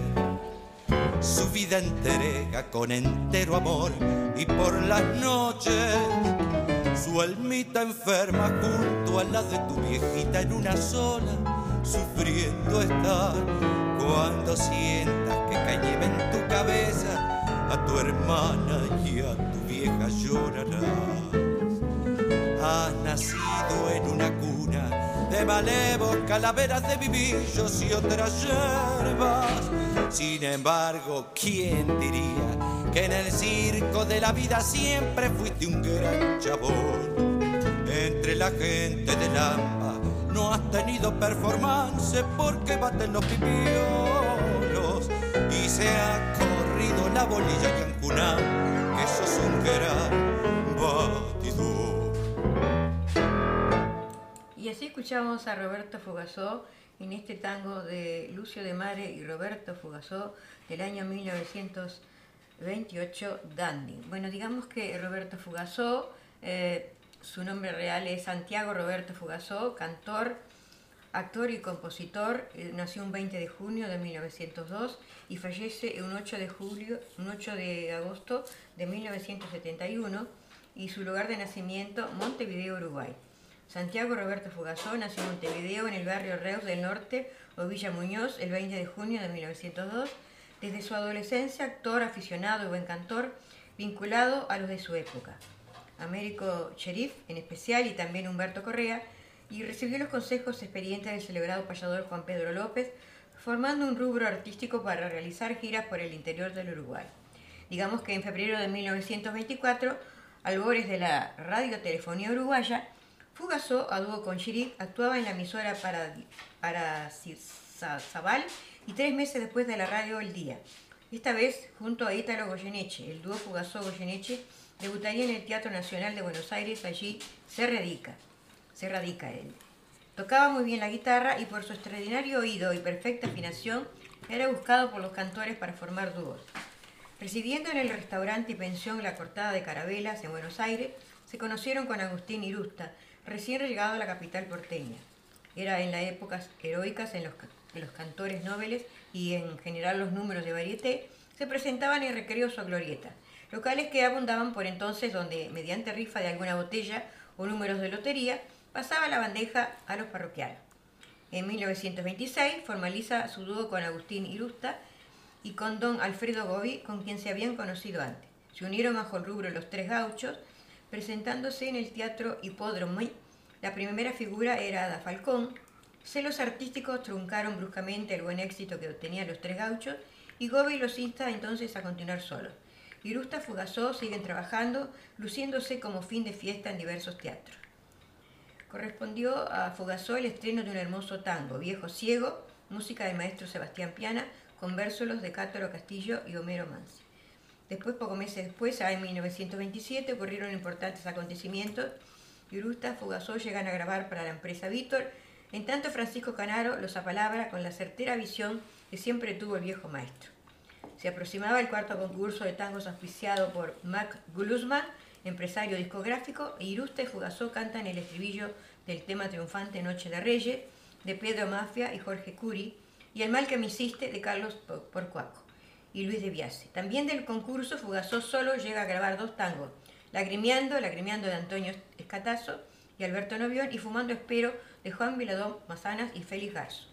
[SPEAKER 5] su vida entrega con entero amor y por las noches su almita enferma junto a la de tu viejita en una sola, sufriendo estar. Cuando sientas que cae en tu cabeza, a tu hermana y a tu vieja llorarás. Has nacido en una cuna de malevos, calaveras de vivillos y otras hierbas. Sin embargo, ¿quién diría? que en el circo de la vida siempre fuiste un gran chabón. Entre la gente de Lampa no has tenido performance porque baten los y se ha corrido la bolilla y Ancunán, que sos un gran batidor.
[SPEAKER 1] Y así escuchamos a Roberto Fugazó en este tango de Lucio de Mare y Roberto Fugazó del año 1900. 28 Dandy. Bueno, digamos que Roberto Fugazó, eh, su nombre real es Santiago Roberto Fugazó, cantor, actor y compositor, eh, nació un 20 de junio de 1902 y fallece un 8 de julio, un 8 de agosto de 1971. y su lugar de nacimiento Montevideo, Uruguay. Santiago Roberto Fugazó nació en Montevideo, en el barrio Reus del Norte o Villa Muñoz, el 20 de junio de 1902. Desde su adolescencia, actor, aficionado y buen cantor, vinculado a los de su época. Américo Cherif, en especial, y también Humberto Correa, y recibió los consejos experientes del celebrado payador Juan Pedro López, formando un rubro artístico para realizar giras por el interior del Uruguay. Digamos que en febrero de 1924, albores de la radiotelefonía uruguaya, Fugazó, a dúo con Chirif, actuaba en la emisora para, para Zabal y tres meses después de la radio El Día. Esta vez junto a Ítalo Goyeneche, el dúo Fugazó-Goyeneche debutaría en el Teatro Nacional de Buenos Aires, allí se radica, se radica él. Tocaba muy bien la guitarra y por su extraordinario oído y perfecta afinación era buscado por los cantores para formar dúos. Residiendo en el restaurante y pensión La Cortada de Carabelas en Buenos Aires, se conocieron con Agustín Irusta, recién llegado a la capital porteña. Era en las épocas heroicas en los que los cantores nobles y en general los números de varieté se presentaban en recreos o glorieta, locales que abundaban por entonces donde, mediante rifa de alguna botella o números de lotería, pasaba la bandeja a los parroquianos. En 1926 formaliza su dúo con Agustín Irusta y con don Alfredo Gobi, con quien se habían conocido antes. Se unieron bajo el rubro Los Tres Gauchos, presentándose en el Teatro Hipódromo. La primera figura era Ada Falcón. Celos artísticos truncaron bruscamente el buen éxito que obtenían Los Tres Gauchos y Gobi los insta entonces a continuar solos. Irusta Fugazó siguen trabajando, luciéndose como fin de fiesta en diversos teatros. Correspondió a Fugazó el estreno de un hermoso tango, Viejo Ciego, música del maestro Sebastián Piana, con versos de Cátaro Castillo y Homero Mansi. Después, pocos meses después, en 1927, ocurrieron importantes acontecimientos y Urusta Fugazó llegan a grabar para la empresa Víctor, en tanto Francisco Canaro los apalabra con la certera visión que siempre tuvo el viejo maestro. Se aproximaba el cuarto concurso de tangos auspiciado por Mac Glusman, empresario discográfico, e Irusta y Fugazó cantan el estribillo del tema triunfante Noche de Reyes, de Pedro Mafia y Jorge Curi, y El mal que me hiciste de Carlos Porcuaco y Luis de Biase. También del concurso Fugazó solo llega a grabar dos tangos, Lagrimeando, Lagrimeando de Antonio Escatazo y Alberto Novión y Fumando Espero de Juan Viladón Mazanas y Félix Garzo.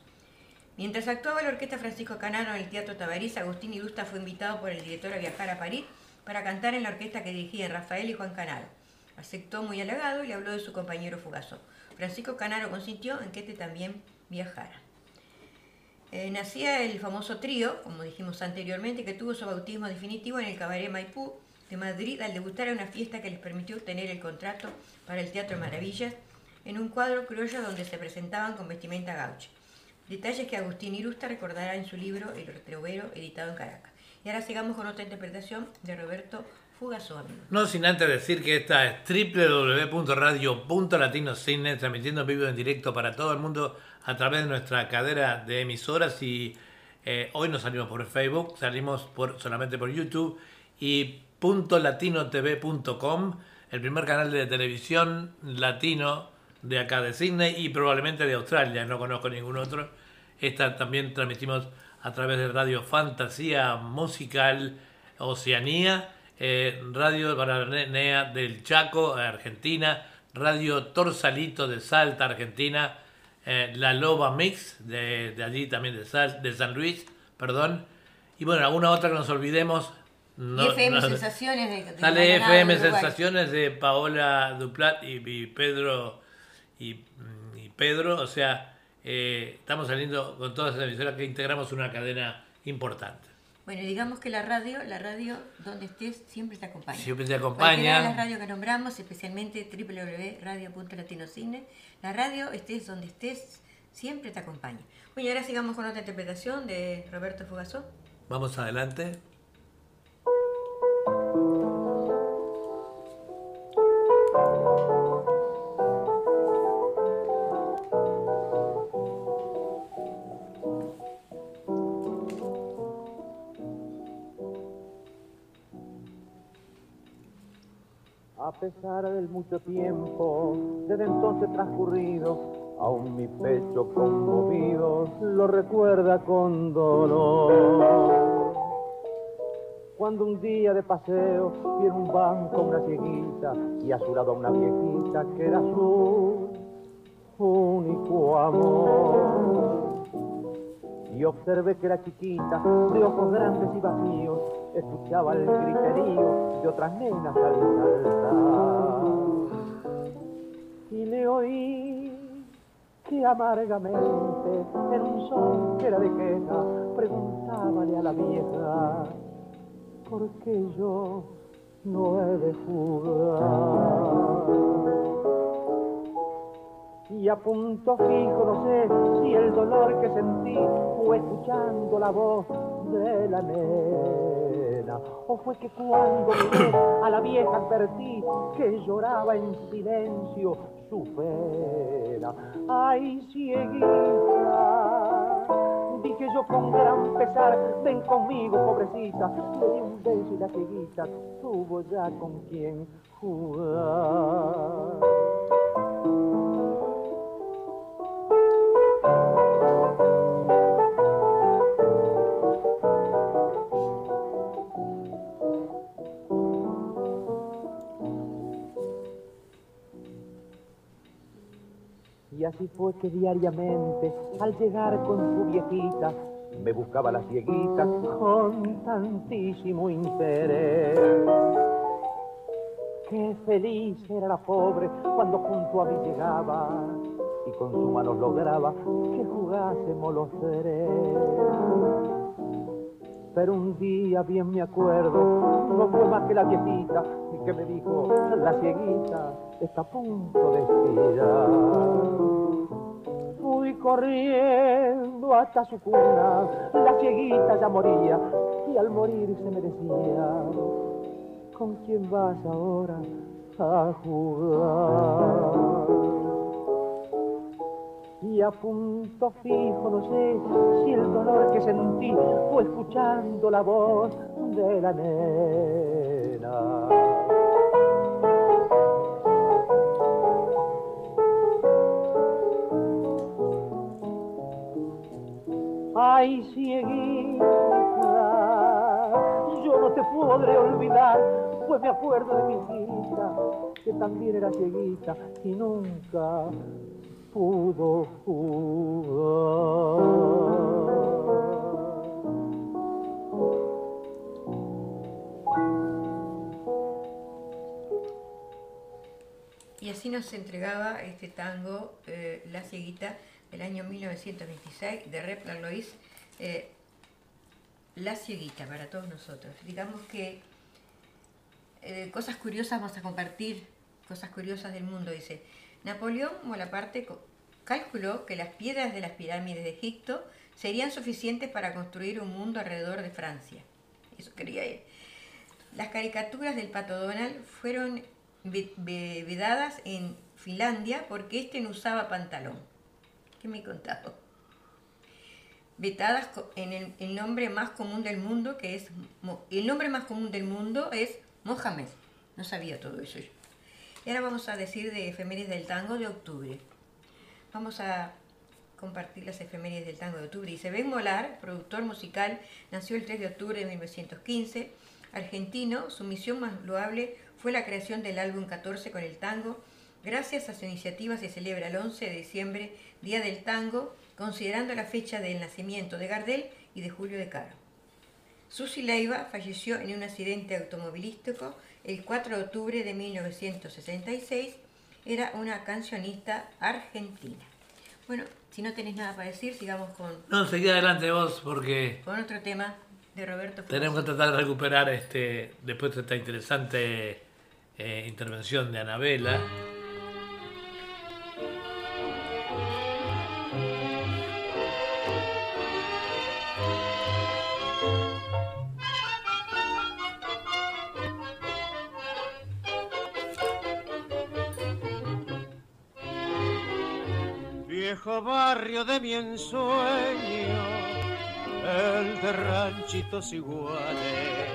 [SPEAKER 1] Mientras actuaba la orquesta Francisco Canaro en el Teatro Tabariz, Agustín Irusta fue invitado por el director a viajar a París para cantar en la orquesta que dirigían Rafael y Juan Canaro. Aceptó muy halagado y le habló de su compañero Fugazó. Francisco Canaro consintió en que este también viajara. Eh, nacía el famoso trío, como dijimos anteriormente, que tuvo su bautismo definitivo en el Cabaret Maipú de Madrid al debutar en una fiesta que les permitió obtener el contrato para el Teatro Maravillas en un cuadro criollo donde se presentaban con vestimenta gaucha. Detalles que Agustín Irusta recordará en su libro El Retrobero, editado en Caracas. Y ahora sigamos con otra interpretación de Roberto Fugazón.
[SPEAKER 2] No sin antes decir que esta es www.radio.latinocine, transmitiendo en vivo en directo para todo el mundo a través de nuestra cadera de emisoras y eh, hoy no salimos por Facebook, salimos por, solamente por YouTube y .latinotv.com, el primer canal de televisión latino de acá de Sydney y probablemente de Australia, no conozco ningún otro. Esta también transmitimos a través de Radio Fantasía Musical Oceanía, eh, Radio Baranea del Chaco, Argentina, Radio Torsalito de Salta, Argentina, eh, La Loba Mix, de, allí también de, de San Luis, perdón. Y bueno, alguna otra que nos olvidemos.
[SPEAKER 1] No, FM Sensaciones de,
[SPEAKER 2] Sale FM Sensaciones de Paola Duplat y, Pedro y, Pedro, o sea, eh, estamos saliendo con todas esas emisoras que integramos una cadena importante.
[SPEAKER 1] Bueno, digamos que la radio, la radio donde estés siempre te acompaña.
[SPEAKER 2] Siempre te acompaña.
[SPEAKER 1] las radios que nombramos, especialmente www.radio.latinocine, la radio estés donde estés, siempre te acompaña. Bueno, y ahora sigamos con otra interpretación de Roberto Fugazó.
[SPEAKER 2] Vamos adelante.
[SPEAKER 6] Pesar del mucho tiempo desde entonces transcurrido, aún mi pecho conmovido lo recuerda con dolor. Cuando un día de paseo vi en un banco una cieguita y a su lado una viejita que era su único amor. Y observé que era chiquita, de ojos grandes y vacíos, escuchaba el griterío de otras nenas al saltar. Y le oí que amargamente en un son que era de queja preguntábale a la vieja por qué yo no he de jugar y a punto fijo no sé si el dolor que sentí fue escuchando la voz de la nena o fue que cuando miré a la vieja advertí que lloraba en silencio su pena. Ay, cieguita, dije yo con gran pesar, ven conmigo, pobrecita, le di un beso y la cieguita tuvo ya con quien jugar. Así fue que diariamente, al llegar con su viejita, me buscaba la cieguita con tantísimo interés. Qué feliz era la pobre cuando junto a mí llegaba y con sus manos lograba que jugásemos los tres. Pero un día bien me acuerdo, no fue más que la viejita que me dijo, la cieguita está a punto de expirar. Fui corriendo hasta su cuna, la cieguita ya moría y al morir se me decía, ¿con quién vas ahora a jugar? y a punto fijo no sé si el dolor que sentí fue escuchando la voz de la nena. Ay, cieguita, yo no te podré olvidar, pues me acuerdo de mi hijita, que también era cieguita y nunca pudo
[SPEAKER 1] Y así nos entregaba este tango, eh, La Cieguita, del año 1926, de Replar Lois, eh, La Cieguita, para todos nosotros. Digamos que eh, cosas curiosas vamos a compartir, cosas curiosas del mundo, dice. Napoleón Bonaparte calculó que las piedras de las pirámides de Egipto serían suficientes para construir un mundo alrededor de Francia. Eso quería él. Las caricaturas del pato Donald fueron vedadas en Finlandia porque este no usaba pantalón. ¿Qué me he contado? Vetadas en el, nombre más común del mundo, que es... El nombre más común del mundo es Mohamed. No sabía todo eso yo. Y ahora vamos a decir de efemérides del tango de octubre. Vamos a compartir las efemérides del tango de octubre. Y se Molar, productor musical, nació el 3 de octubre de 1915. Argentino, su misión más loable fue la creación del álbum 14 con el tango. Gracias a su iniciativa se celebra el 11 de diciembre, Día del Tango, considerando la fecha del nacimiento de Gardel y de Julio de Caro. Susi Leiva falleció en un accidente automovilístico el 4 de octubre de 1966, era una cancionista argentina. Bueno, si no tenés nada para decir, sigamos con...
[SPEAKER 2] No, seguí adelante vos porque...
[SPEAKER 1] Con otro tema de Roberto.
[SPEAKER 2] Tenemos que tratar de recuperar, este después de esta interesante eh, intervención de Anabela.
[SPEAKER 7] Barrio de mi ensueño, el de ranchitos iguales,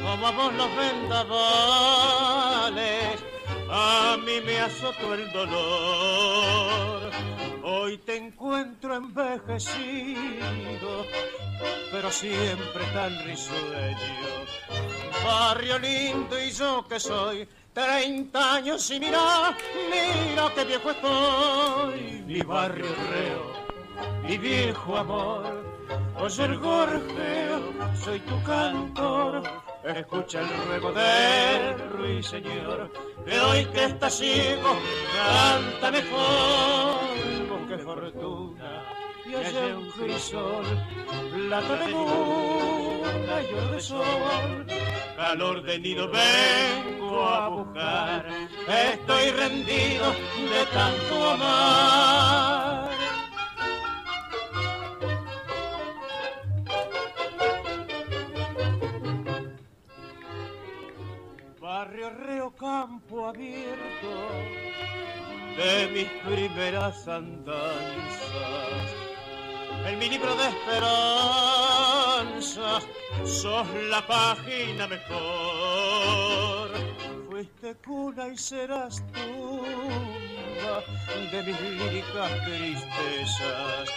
[SPEAKER 7] como vos los vendavales,
[SPEAKER 3] a mí me azotó el dolor. Hoy te encuentro envejecido, pero siempre tan risueño. Barrio lindo y yo que soy, treinta años y mira, mira qué viejo estoy. Mi barrio reo, mi viejo amor. Oye el gorjeo, soy tu cantor Escucha el ruego del ruiseñor, que hoy que está ciego canta mejor. Con qué fortuna y allá un crisol, plata de luna y oro de sol. Calor de nido vengo a buscar, estoy rendido de tanto amar. barrio Reo Campo Abierto de mis primeras andanzas. En mi libro de esperanzas sos la página mejor. Fuiste cuna y serás tumba de mis líricas tristezas.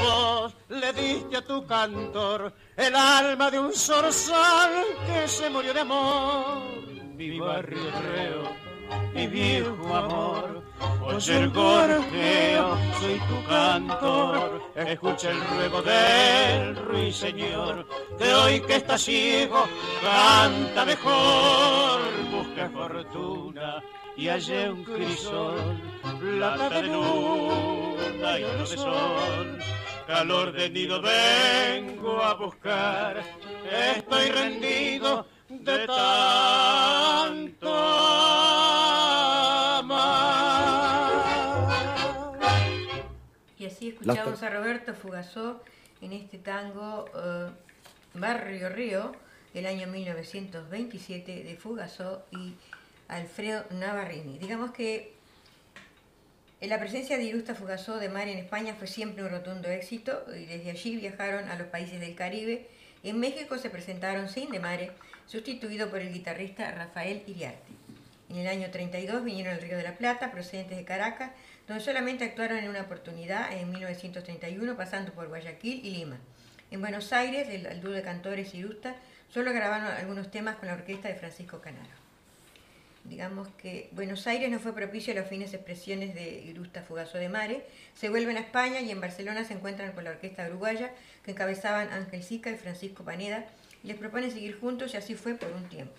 [SPEAKER 3] Vos le diste a tu cantor el alma de un zorzal que se murió de amor mi barrio reo, mi viejo amor. Oye el gorjeo, soy tu cantor, escucha el ruego del ruiseñor, que hoy que está ciego canta mejor, busca fortuna y hallé un crisol, plata de luna y oro de sol. Calor de nido vengo a buscar, estoy rendido de tanto
[SPEAKER 1] Y así escuchamos a Roberto Fugazó en este tango eh, Barrio Río del año 1927 de Fugazó y Alfredo Navarrini. Digamos que la presencia de Irusta Fugazó de Mare en España fue siempre un rotundo éxito y desde allí viajaron a los países del Caribe. En México se presentaron sin de Mare sustituido por el guitarrista Rafael Iriarte. En el año 32 vinieron al Río de la Plata, procedentes de Caracas, donde solamente actuaron en una oportunidad en 1931, pasando por Guayaquil y Lima. En Buenos Aires, el, dúo de cantores Irusta solo grabaron algunos temas con la orquesta de Francisco Canaro. Digamos que Buenos Aires no fue propicio a las fines expresiones de Irusta Fugazo de Mare. Se vuelven a España y en Barcelona se encuentran con la orquesta uruguaya que encabezaban Ángel Sica y Francisco Paneda, les propone seguir juntos y así fue por un tiempo.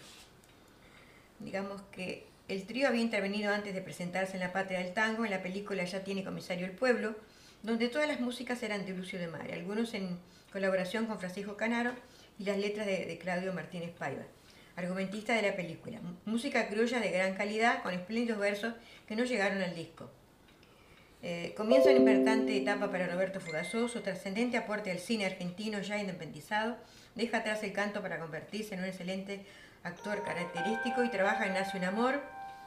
[SPEAKER 1] Digamos que el trío había intervenido antes de presentarse en La Patria del Tango, en la película Ya tiene comisario el pueblo, donde todas las músicas eran de Lucio de Mare, algunos en colaboración con Francisco Canaro y las letras de, Claudio Martínez Paiva, argumentista de la película. Música criolla de gran calidad, con espléndidos versos que no llegaron al disco. Eh, comienza una importante etapa para Roberto Fugazó, su trascendente aporte al cine argentino ya independizado deja atrás el canto para convertirse en un excelente actor característico y trabaja en Nace un Amor,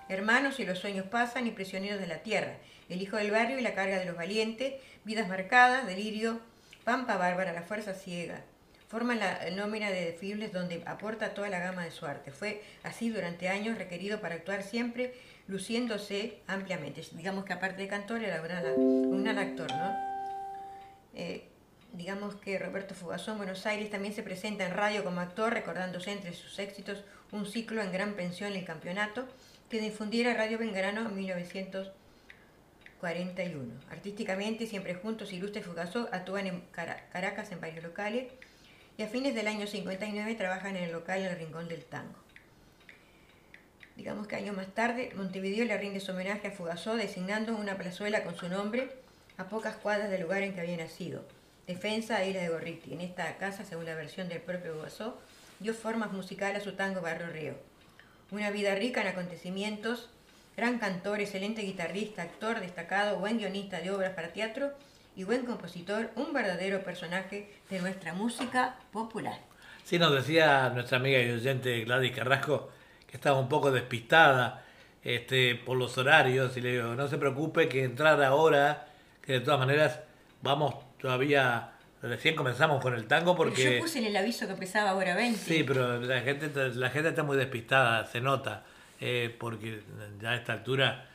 [SPEAKER 1] Hermanos y los sueños pasan y Prisioneros de la Tierra, El Hijo del Barrio y la Carga de los Valientes, Vidas Marcadas, Delirio, Pampa Bárbara, La Fuerza Ciega. Forma la nómina de desfiles donde aporta toda la gama de su arte. Fue así durante años requerido para actuar siempre luciéndose ampliamente. Digamos que aparte de cantor era un gran actor, ¿no? Eh, digamos que Roberto Fugazón en Buenos Aires también se presenta en radio como actor, recordándose entre sus éxitos un ciclo en gran pensión en el campeonato que difundiera Radio Belgrano en 1941. Artísticamente, siempre juntos, Ilustre y Fugazó actúan en Caracas en varios locales y a fines del año 59 trabajan en el local El Rincón del Tango. Digamos que años más tarde, Montevideo le rinde su homenaje a Fugazó designando una plazuela con su nombre a pocas cuadras del lugar en que había nacido. Defensa de Isla de Gorriti. En esta casa, según la versión del propio Guasó, dio formas musicales a su tango Barrio Río. Una vida rica en acontecimientos, gran cantor, excelente guitarrista, actor destacado, buen guionista de obras para teatro y buen compositor, un verdadero personaje de nuestra música popular.
[SPEAKER 2] Sí, nos decía nuestra amiga y oyente Gladys Carrasco que estaba un poco despistada este, por los horarios y le digo, no se preocupe que entrar ahora, que de todas maneras vamos todavía recién comenzamos con el tango porque...
[SPEAKER 1] yo puse en el aviso que empezaba ahora 20.
[SPEAKER 2] Sí, pero la gente, la gente está muy despistada, se nota. eh, porque ya a esta altura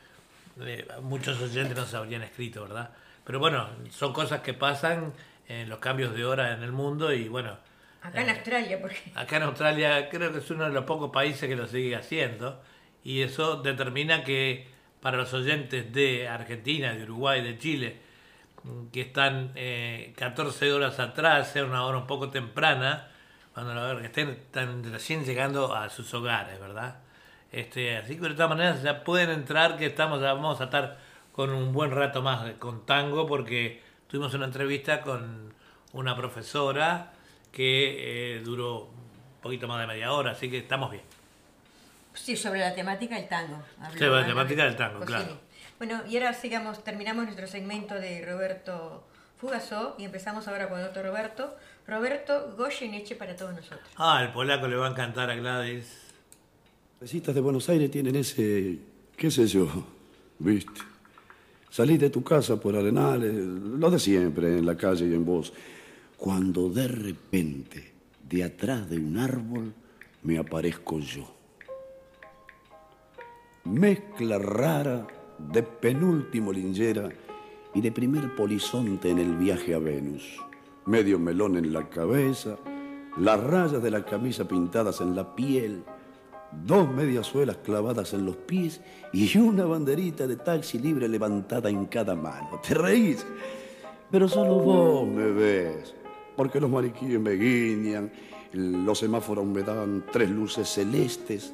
[SPEAKER 2] eh, muchos oyentes nos habrían escrito, ¿verdad? Pero bueno, son cosas que pasan en los cambios de hora en el mundo y bueno.
[SPEAKER 1] Acá en
[SPEAKER 2] eh,
[SPEAKER 1] Australia, porque
[SPEAKER 2] Acá en Australia creo que es uno de los pocos países que lo sigue haciendo y eso determina que para los oyentes de Argentina, de Uruguay, de Chile, mm, que están eh, 14 horas atrás, sea una hora un poco temprana, cuando la estén, están recién llegando a sus hogares, ¿verdad? Este, así que de todas maneras ya pueden entrar que estamos, ya vamos a estar con un buen rato más con tango porque tuvimos una entrevista con una profesora que eh, duró un poquito más de media hora, así que estamos bien.
[SPEAKER 1] sí, sobre la temática del tango. habló
[SPEAKER 2] Sobre la temática del tango,
[SPEAKER 1] Cosini.
[SPEAKER 2] claro.
[SPEAKER 1] Bueno, y ahora sigamos, terminamos nuestro segmento de Roberto Fugazó y empezamos ahora con otro Roberto. Roberto Goyeneche para todos nosotros.
[SPEAKER 2] Ah, el polaco le va a encantar a Gladys.
[SPEAKER 8] Citas de Buenos Aires tienen ese, qué sé yo, viste. Salís de tu casa por Arenales, lo de siempre, en la calle y en voz. Cuando de repente, de atrás de un árbol, me aparezco yo. Mezcla rara de penúltimo lingera y de primer polizonte en el viaje a Venus. Medio melón en la cabeza, las rayas de la camisa pintadas en la piel, dos mediasuelas clavadas en los pies y una banderita de taxi libre levantada en cada mano. ¿Te reís? Pero solo vos me ves, porque los mariquíes me guiñan, los semáforos me dan tres luces celestes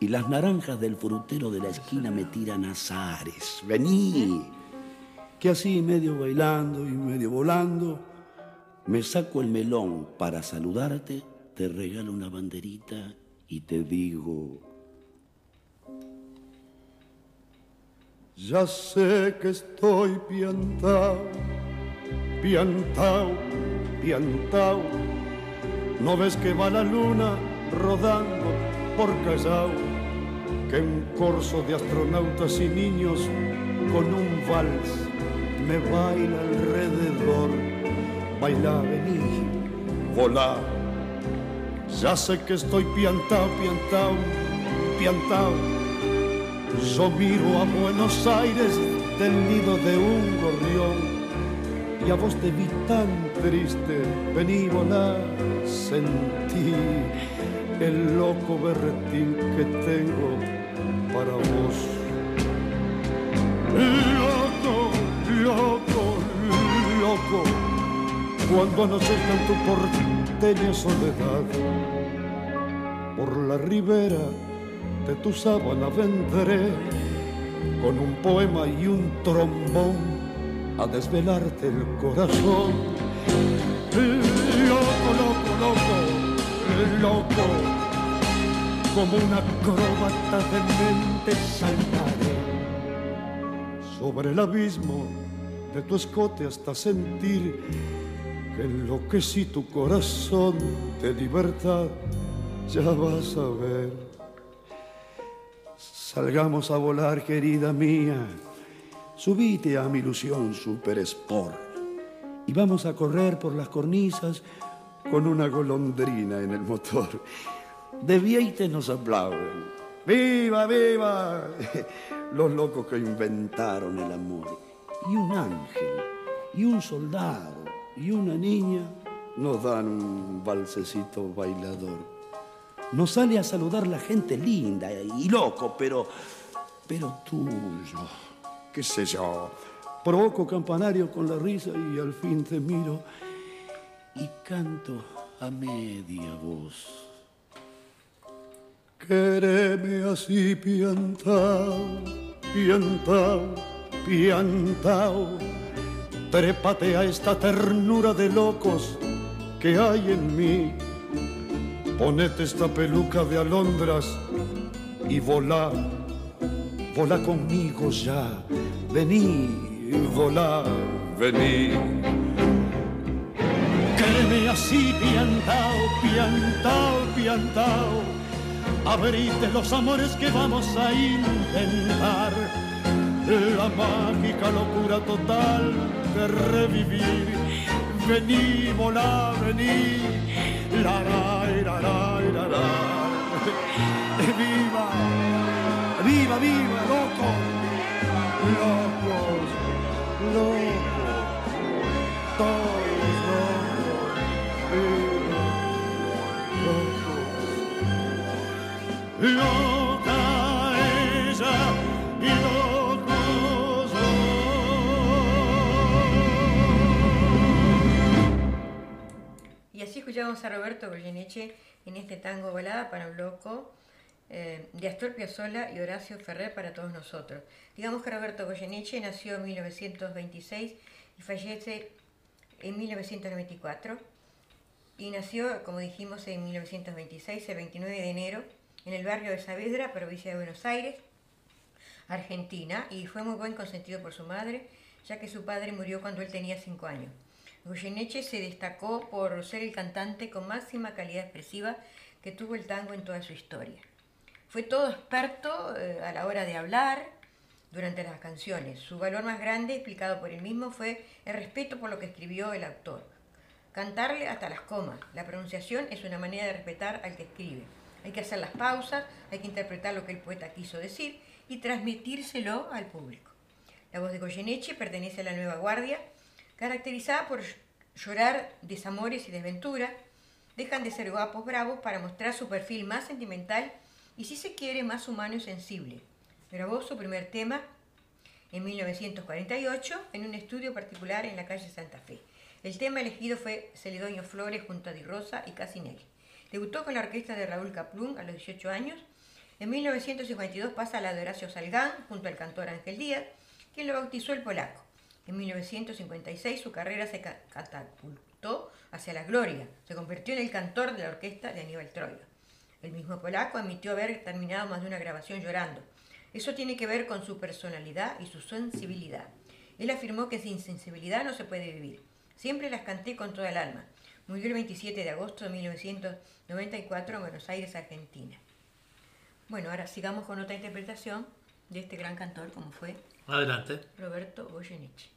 [SPEAKER 8] y las naranjas del frutero de la esquina me tiran azares. Vení, que así medio bailando y medio volando, me saco el melón para saludarte, te regalo una banderita y te digo... Ya sé que estoy piantao, piantao, ¿No ves que va la luna rodando por Callao? Que un corso de astronautas y niños con un vals me baila alrededor. Baila, vení, volá. Ya sé que estoy piantao, piantao, piantao. Yo miro a Buenos Aires del nido de un gorrión y a vos te vi tan triste, vení volar, sentí el loco berretín que tengo para vos. Loco, loco, loco, cuando anochezca en tu porteña soledad, por la ribera de tu sábana vendré con un poema y un trombón a desvelarte el corazón. Loco, loco, loco, loco, como una acróbata de mente saltaré sobre el abismo de tu escote hasta sentir que enloquecí tu corazón de libertad. Ya vas a ver. Salgamos a volar, querida mía. Subite a mi ilusión super sport y vamos a correr por las cornisas con una golondrina en el motor. De Vieite nos aplauden. ¡Viva, viva! Los locos que inventaron el amor. Y un ángel, y un soldado, y una niña nos dan un balsecito bailador. Nos sale a saludar la gente linda y loco, pero, pero tuyo, sé yo. Provoco campanario con la risa y al fin te miro y canto a media voz. Quéreme así piantao, piantao, piantao. Trépate a esta ternura de locos que hay en mí. Ponete esta peluca de alondras y volá, volá conmigo ya. Vení, volá, vení. Quéreme así, piantao, piantao, piantao. Abrite los amores que vamos a intentar. La mágica locura total de revivir. Vení, volá, vení. La, la, la, la, la, la.
[SPEAKER 7] Y
[SPEAKER 1] así escuchamos a Roberto Goyeneche en este tango balada para un loco eh, de Astor Piazzolla y Horacio Ferrer para todos nosotros. Digamos que Roberto Goyeneche nació en 1926 y fallece en 1994 y nació, como dijimos, en 1926, el 29 de enero, en el barrio de Saavedra, provincia de Buenos Aires, Argentina, y fue muy buen consentido por su madre, ya que su padre murió cuando él tenía 5 años. Goyeneche se destacó por ser el cantante con máxima calidad expresiva que tuvo el tango en toda su historia. Fue todo experto eh, a la hora de hablar durante las canciones. Su valor más grande, explicado por él mismo, fue el respeto por lo que escribió el autor. Cantarle hasta las comas. La pronunciación es una manera de respetar al que escribe. Hay que hacer las pausas, hay que interpretar lo que el poeta quiso decir y transmitírselo al público. La voz de Goyeneche pertenece a la nueva guardia, caracterizada por llorar desamores y desventuras. Dejan de ser guapos bravos para mostrar su perfil más sentimental y, si se quiere, más humano y sensible. Grabó su primer tema en 1948 en un estudio particular en la calle Santa Fe. El tema elegido fue Celedoño Flores junto a Di Rosa y Casinelli. Debutó con la orquesta de Raúl Caplún a los 18 años. En 1952 pasa a la de Horacio Salgán junto al cantor Ángel Díaz, quien lo bautizó el polaco. En 1956 su carrera se ca- catapultó hacia la gloria. Se convirtió en el cantor de la orquesta de Aníbal Troilo. El mismo polaco admitió haber terminado más de una grabación llorando. Eso tiene que ver con su personalidad y su sensibilidad. Él afirmó que sin sensibilidad no se puede vivir. Siempre las canté con toda el alma. Murió el 27 de agosto de 1994 en Buenos Aires, Argentina. Bueno, ahora sigamos con otra interpretación de este gran cantor como fue
[SPEAKER 2] Adelante.
[SPEAKER 1] Roberto Goyeneche.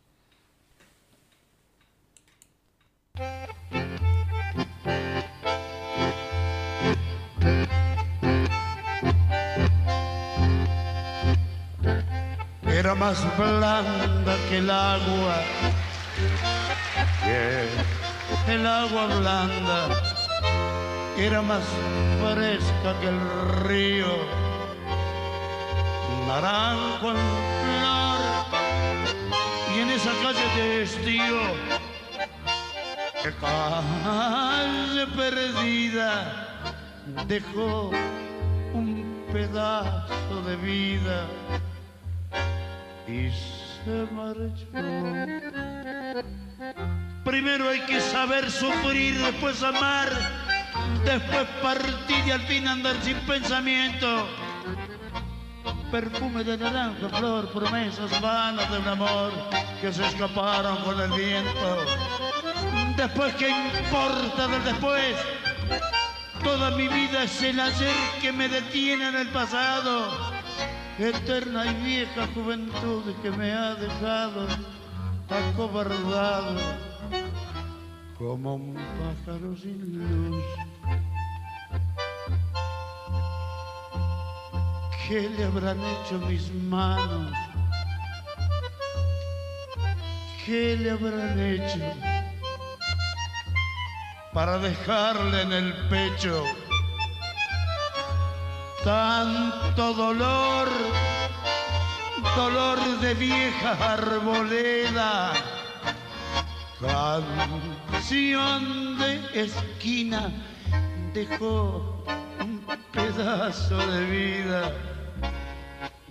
[SPEAKER 7] era más blanda que el agua, que el agua blanda, era más fresca que el río, naranjo en flor, y en esa calle de estío, que calle perdida, dejó un pedazo de vida. Y se marchó. Primero hay que saber sufrir, después amar, después partir y al fin andar sin pensamiento. Perfume de naranja, flor, promesas vanas de un amor que se escaparon con el viento. Después, ¿qué importa del después? Toda mi vida es el ayer que me detiene en el pasado eterna y vieja juventud que me ha dejado acobardado como un pájaro sin luz. ¿Qué le habrán hecho mis manos? ¿Qué le habrán hecho para dejarle en el pecho tanto dolor, dolor de vieja arboleda, de esquina, dejó un pedazo de vida,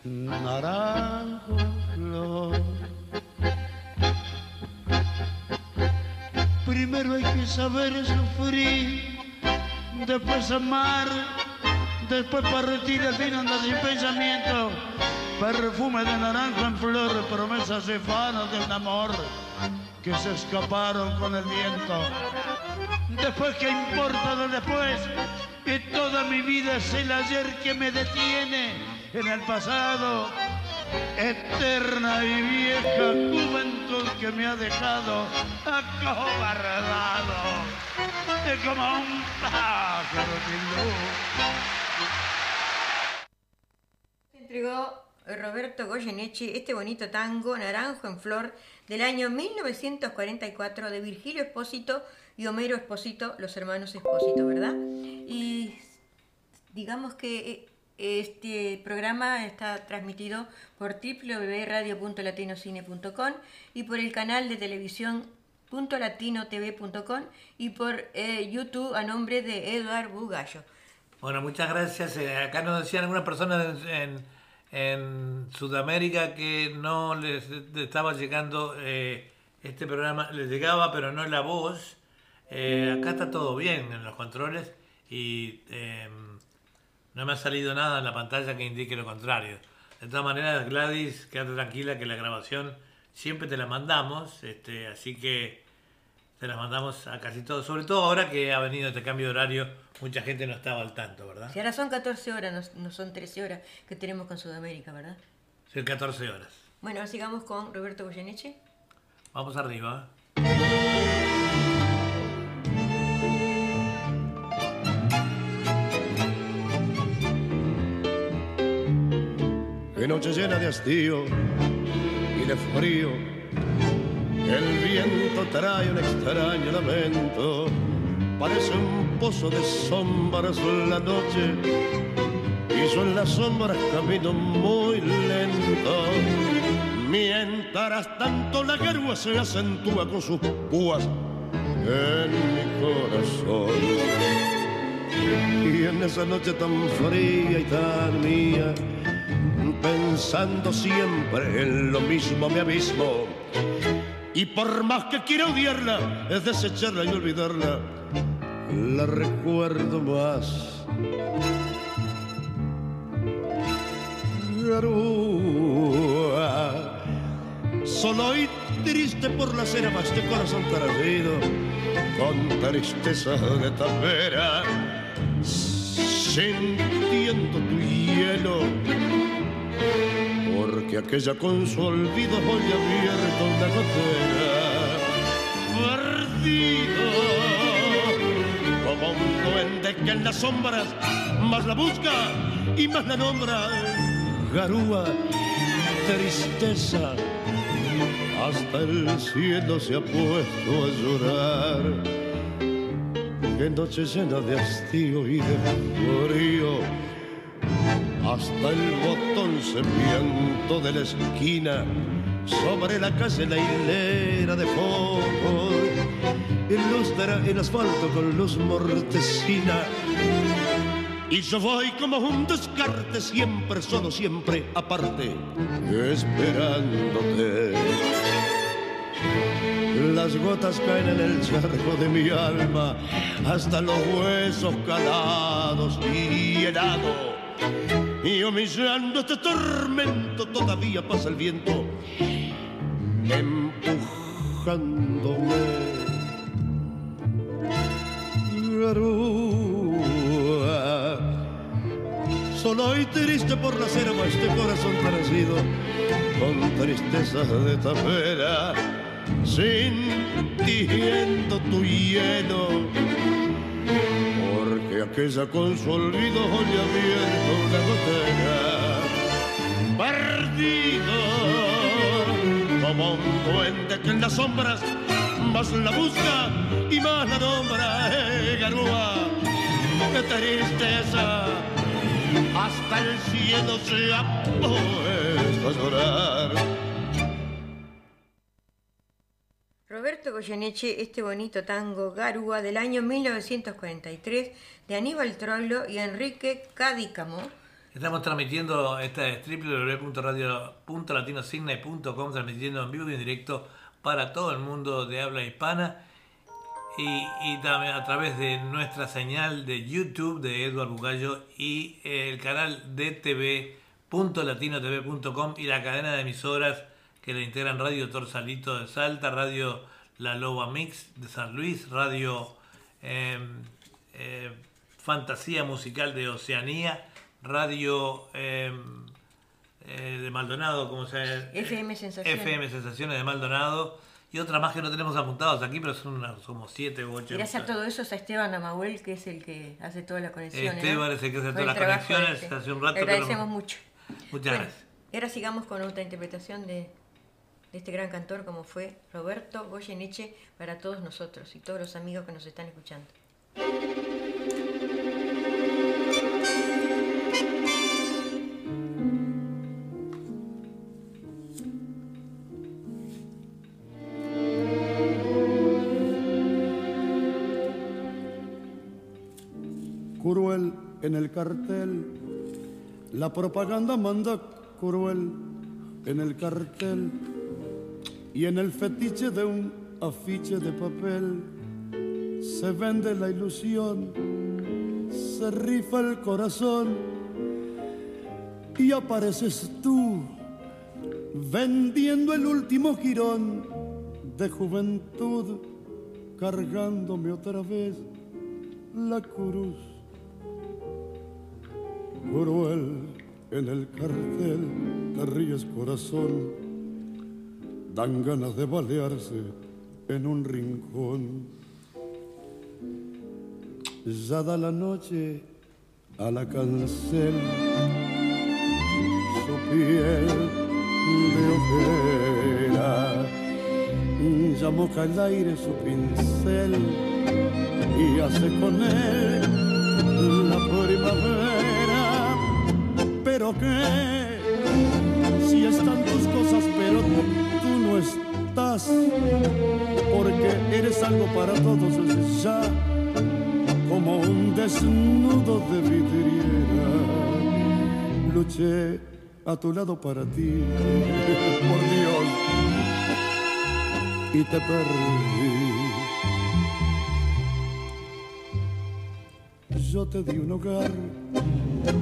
[SPEAKER 7] naranjo flor. Primero hay que saber sufrir, después amar después partir al fin andar sin pensamiento, perfume de naranjo en flor, promesas efanas de un amor que se escaparon con el viento. Después, ¿qué importa lo después? Que toda mi vida es el ayer que me detiene en el pasado. Eterna y vieja juventud que me ha dejado acobardado, es como un pájaro sin luz.
[SPEAKER 1] entregó Roberto Goyeneche este bonito tango Naranjo en Flor del año 1944 de Virgilio Espósito y Homero Espósito, los hermanos Espósito, ¿verdad? Y digamos que eh, Este programa está transmitido por www.radio.latinocine.com y por el canal de televisión .latinotv.com y por eh, YouTube a nombre de Eduard Bugallo.
[SPEAKER 2] Bueno, muchas gracias. Eh, acá nos decían algunas personas en, Sudamérica que no les estaba llegando eh, este programa, les llegaba pero no la voz. Eh, acá está todo bien en los controles y em, no me ha salido nada en la pantalla que indique lo contrario. De todas maneras, Gladys, quédate tranquila que la grabación siempre te la mandamos, este, así que te la mandamos a casi todos, sobre todo ahora que ha venido este cambio de horario, mucha gente no estaba al tanto, ¿verdad?
[SPEAKER 1] Si ahora son 14 horas, no, no son 13 horas que tenemos con Sudamérica, ¿verdad?
[SPEAKER 2] Son 14 horas.
[SPEAKER 1] Bueno, sigamos con Roberto Goyeneche.
[SPEAKER 2] Vamos arriba.
[SPEAKER 9] de noche llena de hastío y de frío. El viento trae un extraño lamento, parece un pozo de sombras la noche. Y yo en las sombras camino muy lento. Mientras tanto la garúa se acentúa con sus púas en mi corazón. Y en esa noche tan fría y tan mía, pensando siempre en lo mismo me abismo. Y por más que quiera odiarla, es desecharla y olvidarla, la recuerdo más. Garúa, solo y triste por la cena más de corazón perdido, con tristeza de tapera, sintiendo tu hielo porque aquella con su olvido hoy abierto una gotera. Perdido como un duende que en las sombras más la busca y más la nombra. Garúa tristeza hasta el cielo se ha puesto a llorar. Que noche llena de hastío y de frío hasta el botón serpiento de la esquina, sobre la calle la hilera de focos, ilustra el asfalto con luz mortecina. Y yo voy como un descarte, siempre solo, siempre aparte, esperándote. Las gotas caen en el charco de mi alma, hasta los huesos calados y helados y humillando este tormento todavía pasa el viento empujándome. Garúa, solo y triste por la selva este corazón parecido con tristeza de tapera, sintiendo tu hielo porque aquella con su olvido hoy abierto una gotera perdido como un duende que en las sombras más la busca y más la nombra eh, garúa qué tristeza hasta el cielo se ha puesto a llorar
[SPEAKER 1] Goyeneche, este bonito tango Garúa del año 1943 de Aníbal Troilo y Enrique Cadícamo.
[SPEAKER 2] Estamos transmitiendo, esta es www.radio.latinosigne.com, transmitiendo en vivo y en directo para todo el mundo de habla hispana y, también a través de nuestra señal de YouTube de Eduardo Bugallo y el canal de tv.latinotv.com y la cadena de emisoras que le integran Radio Torsalito de Salta, Radio La Loba Mix de San Luis, Radio eh, eh, Fantasía Musical de Oceanía, Radio eh, de Maldonado, como se llama?
[SPEAKER 1] FM Sensaciones.
[SPEAKER 2] FM Sensaciones de Maldonado y otra más que no tenemos apuntados aquí, pero son unas, como siete u ocho.
[SPEAKER 1] Gracias a todo eso es a Esteban Amahuel, que es el que hace todas las conexiones.
[SPEAKER 2] Esteban es el que hace todas las conexiones,
[SPEAKER 1] este.
[SPEAKER 2] hace un rato
[SPEAKER 1] Le agradecemos mucho.
[SPEAKER 2] Muchas
[SPEAKER 1] Bueno,
[SPEAKER 2] gracias.
[SPEAKER 1] Y ahora sigamos con otra interpretación de, de este gran cantor como fue Roberto Goyeneche para todos nosotros y todos los amigos que nos están escuchando.
[SPEAKER 8] Cruel en el cartel, la propaganda manda cruel en el cartel y en el fetiche de un afiche de papel se vende la ilusión, se rifa el corazón y apareces tú vendiendo el último girón de juventud, cargándome otra vez la cruz. Cruel en el cartel, te ríes corazón, dan ganas de balearse en un rincón. Ya da la noche a la cancel su piel de ojera, ya moja el aire su pincel y hace con él la primavera. Pero que si están tus cosas, pero no estás, porque eres algo para todos ya, como un desnudo de vidriera. Luché a tu lado para ti, por Dios, y te perdí. Yo te di un hogar,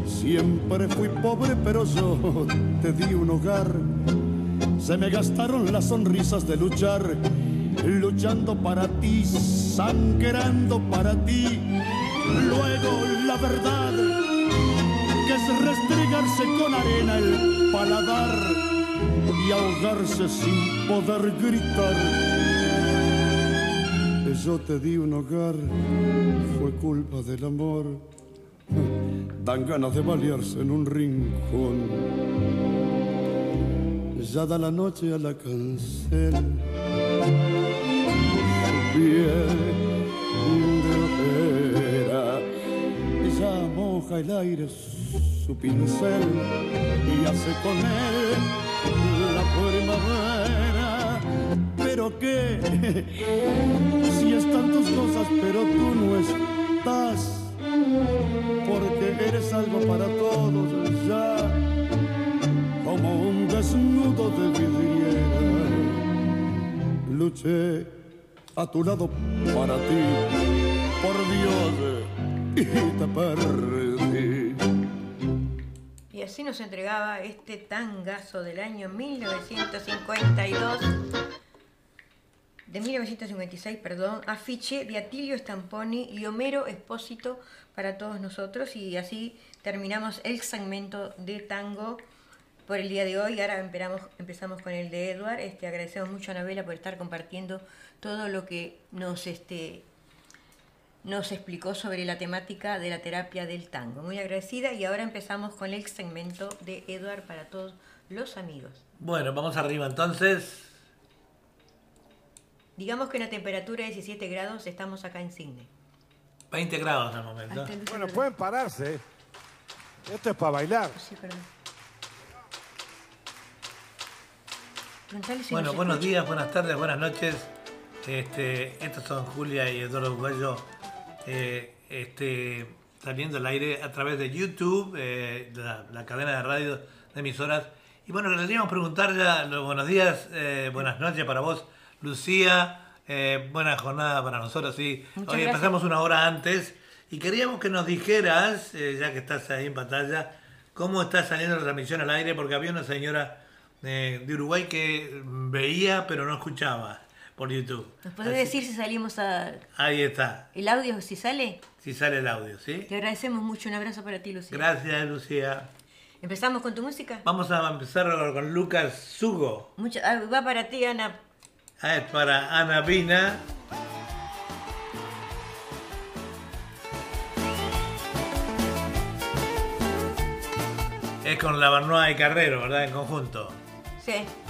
[SPEAKER 8] siempre fui pobre, pero yo te di un hogar. Se me gastaron las sonrisas de luchar, luchando para ti, sangrando para ti. Luego la verdad, que es restregarse con arena el paladar y ahogarse sin poder gritar. Yo te di un hogar, fue culpa del amor. Dan ganas de balearse en un rincón. Ya da la noche a la cancel. Su piel de ojera. Ya moja el aire su pincel y hace con él la primavera. Pero qué, si están tus cosas, pero tú no estás, porque eres algo para todos ya, como un desnudo de vidriera. Luché a tu lado para ti, por Dios, y te perdí.
[SPEAKER 1] Y así nos entregaba este tangazo del año 1952, de 1956, perdón, afiche de Atilio Stamponi y Homero Espósito para todos nosotros. Y así terminamos el segmento de tango por el día de hoy. Ahora empezamos, empezamos con el de Edward. Este, agradecemos mucho a Anabela por estar compartiendo todo lo que nos este, nos explicó sobre la temática de la terapia del tango. Muy agradecida y ahora empezamos con el segmento de Edward para todos los amigos.
[SPEAKER 2] Bueno, vamos arriba entonces.
[SPEAKER 1] Digamos que en la temperatura de 17 grados estamos acá en Sydney.
[SPEAKER 2] 20 grados al momento.
[SPEAKER 10] Bueno, pueden pararse. Esto es para bailar.
[SPEAKER 1] Sí, perdón. Si
[SPEAKER 2] Bueno,
[SPEAKER 1] nos
[SPEAKER 2] buenos
[SPEAKER 1] escucha.
[SPEAKER 2] días, buenas tardes, buenas noches. Este, estos son Julia y Eduardo Ugallo eh, este, saliendo al aire a través de YouTube, eh, la, la cadena de radio de emisoras. Y bueno, queríamos preguntar ya los buenos días, eh, buenas noches para vos, Lucía. buena jornada para nosotros, sí.
[SPEAKER 1] Muchas
[SPEAKER 2] Hoy
[SPEAKER 1] gracias.
[SPEAKER 2] empezamos una hora antes y queríamos que nos dijeras, ya que estás ahí en pantalla, cómo está saliendo la transmisión al aire, porque había una señora de Uruguay que veía pero no escuchaba por YouTube.
[SPEAKER 1] ¿Nos podés
[SPEAKER 2] Así-
[SPEAKER 1] decir si salimos a...
[SPEAKER 2] Ahí está,
[SPEAKER 1] el audio, si sale?
[SPEAKER 2] si sale el audio, ¿sí?
[SPEAKER 1] Te agradecemos mucho. Un abrazo para ti, Lucía.
[SPEAKER 2] Gracias, Lucía.
[SPEAKER 1] ¿Empezamos con tu música?
[SPEAKER 2] Vamos a empezar con Lucas Sugo.
[SPEAKER 1] Mucho, ah, va para ti, Ana.
[SPEAKER 2] Ah, es para Ana Pina. Es con la Barnoa y Carrero, ¿verdad? En conjunto.
[SPEAKER 1] Sí.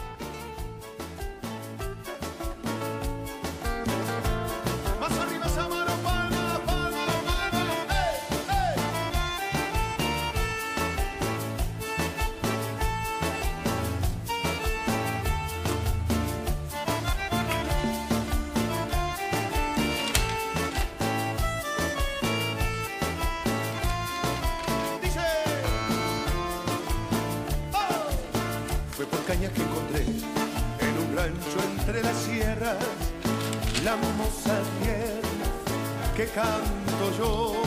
[SPEAKER 11] canto yo.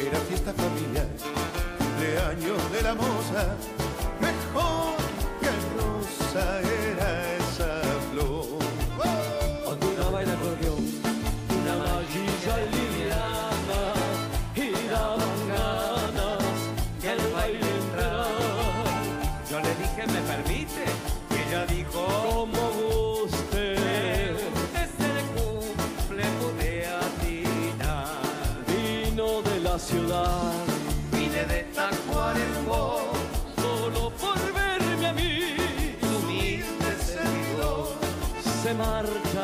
[SPEAKER 11] Era fiesta familiar, cumpleaños de la moza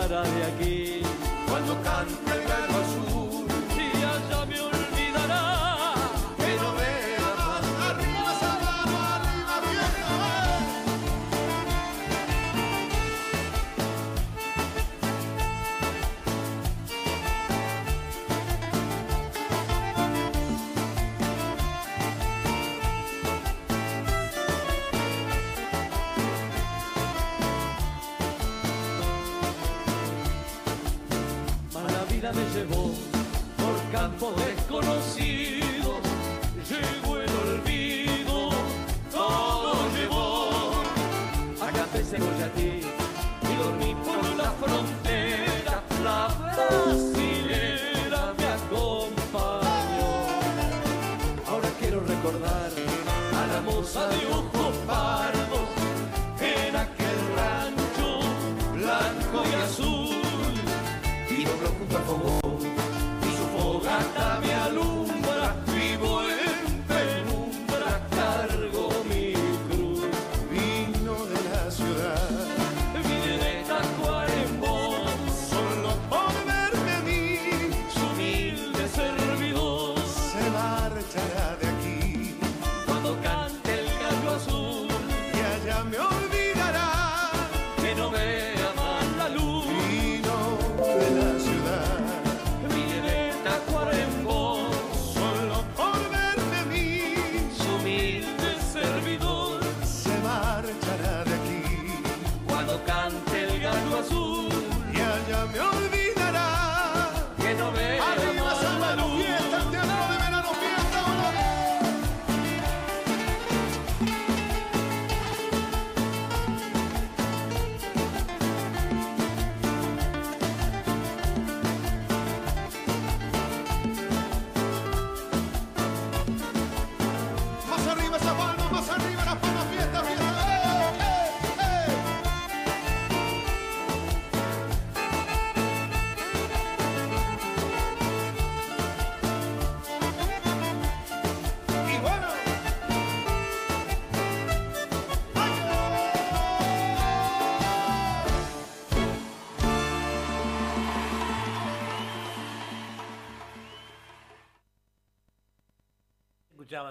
[SPEAKER 12] de aquí.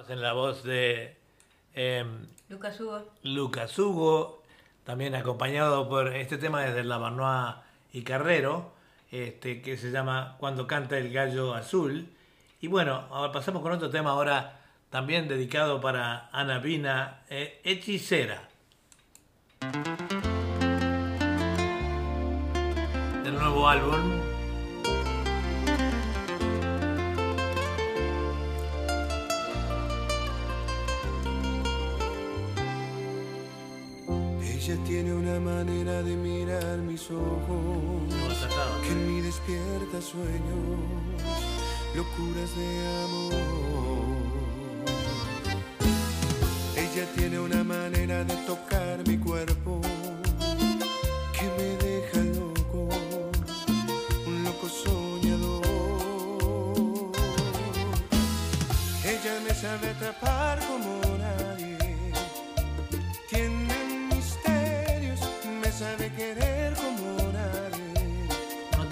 [SPEAKER 12] en
[SPEAKER 11] la
[SPEAKER 2] voz de em,
[SPEAKER 13] Lucas Hugo.
[SPEAKER 2] También acompañado por este tema desde la Lavanois y Carrero, este, que se llama Cuando canta el gallo azul. Y bueno, ahora pasamos con otro tema ahora también dedicado para Ana Pina, eh, Hechicera. Del nuevo álbum.
[SPEAKER 11] Ella tiene una manera de mirar mis ojos que en mí despierta sueños, locuras de amor. Ella tiene una manera de tocar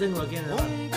[SPEAKER 11] 认我给你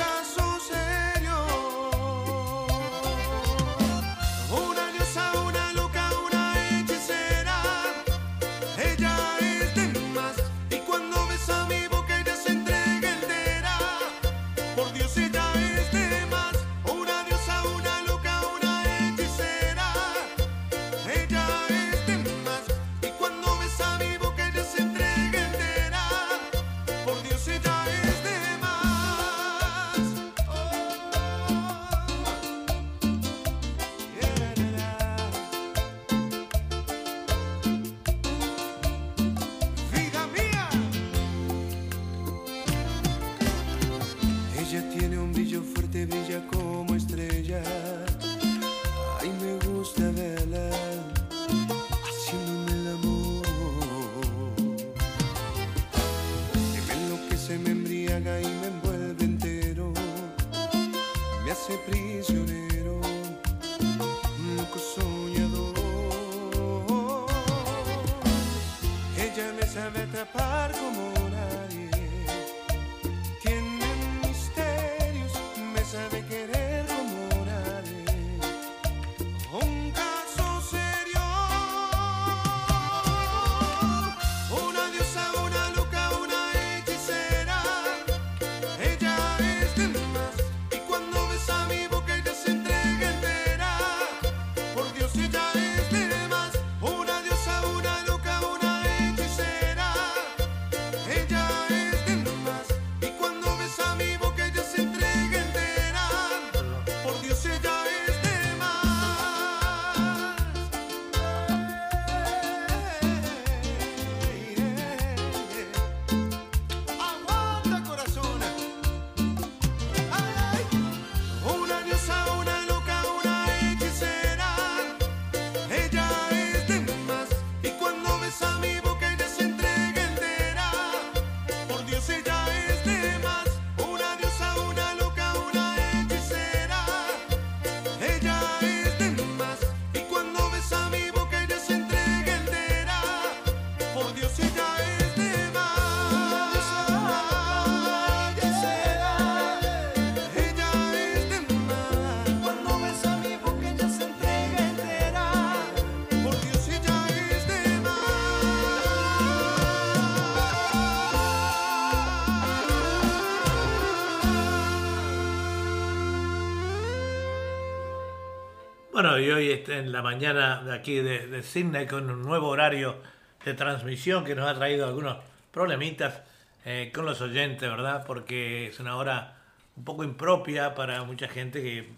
[SPEAKER 2] Bueno, y hoy en la mañana de aquí de, de Sydney con un nuevo horario de transmisión que nos ha traído algunos problemitas eh, con los oyentes, ¿verdad? Porque es una hora un poco impropia para mucha gente que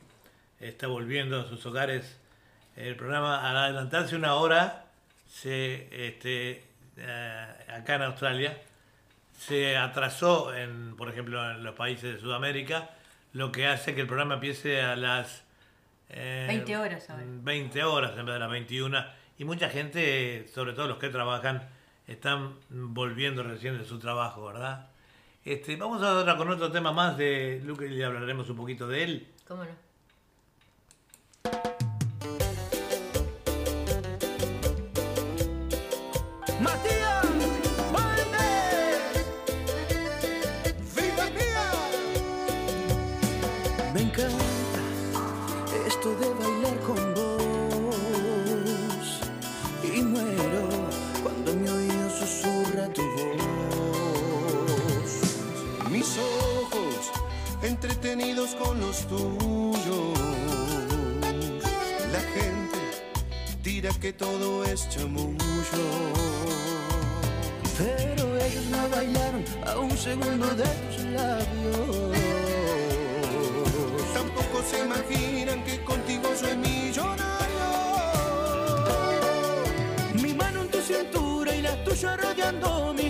[SPEAKER 2] está volviendo a sus hogares. El programa, al adelantarse una hora, se, este, eh, acá en Australia, se atrasó, en, por ejemplo, en los países de Sudamérica, lo que hace que el programa empiece a las eh,
[SPEAKER 1] 20 horas ahora.
[SPEAKER 2] 20 horas en vez de las 21. Y mucha gente, sobre todo los que trabajan, están volviendo recién de su trabajo, ¿verdad? Este, vamos a ahora con otro tema más de Luke y le hablaremos un poquito de él.
[SPEAKER 1] ¿Cómo no?
[SPEAKER 5] Entretenidos con los tuyos. La gente dirá que todo es chamullo.
[SPEAKER 14] Pero ellos no bailaron a un segundo de tus labios.
[SPEAKER 5] Tampoco se imaginan que contigo soy millonario.
[SPEAKER 14] Mi mano en tu cintura y la tuya rodeando mi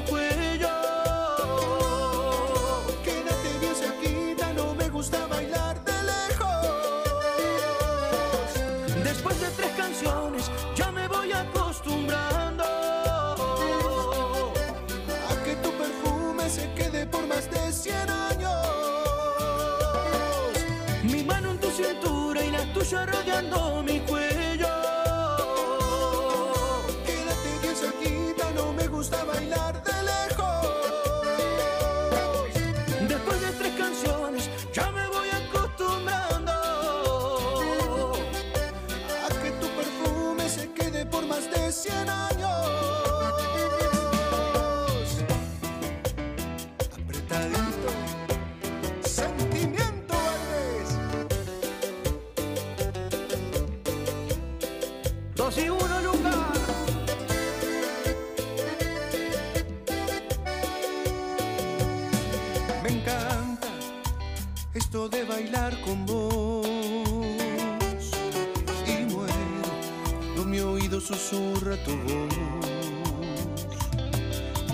[SPEAKER 5] tu voz.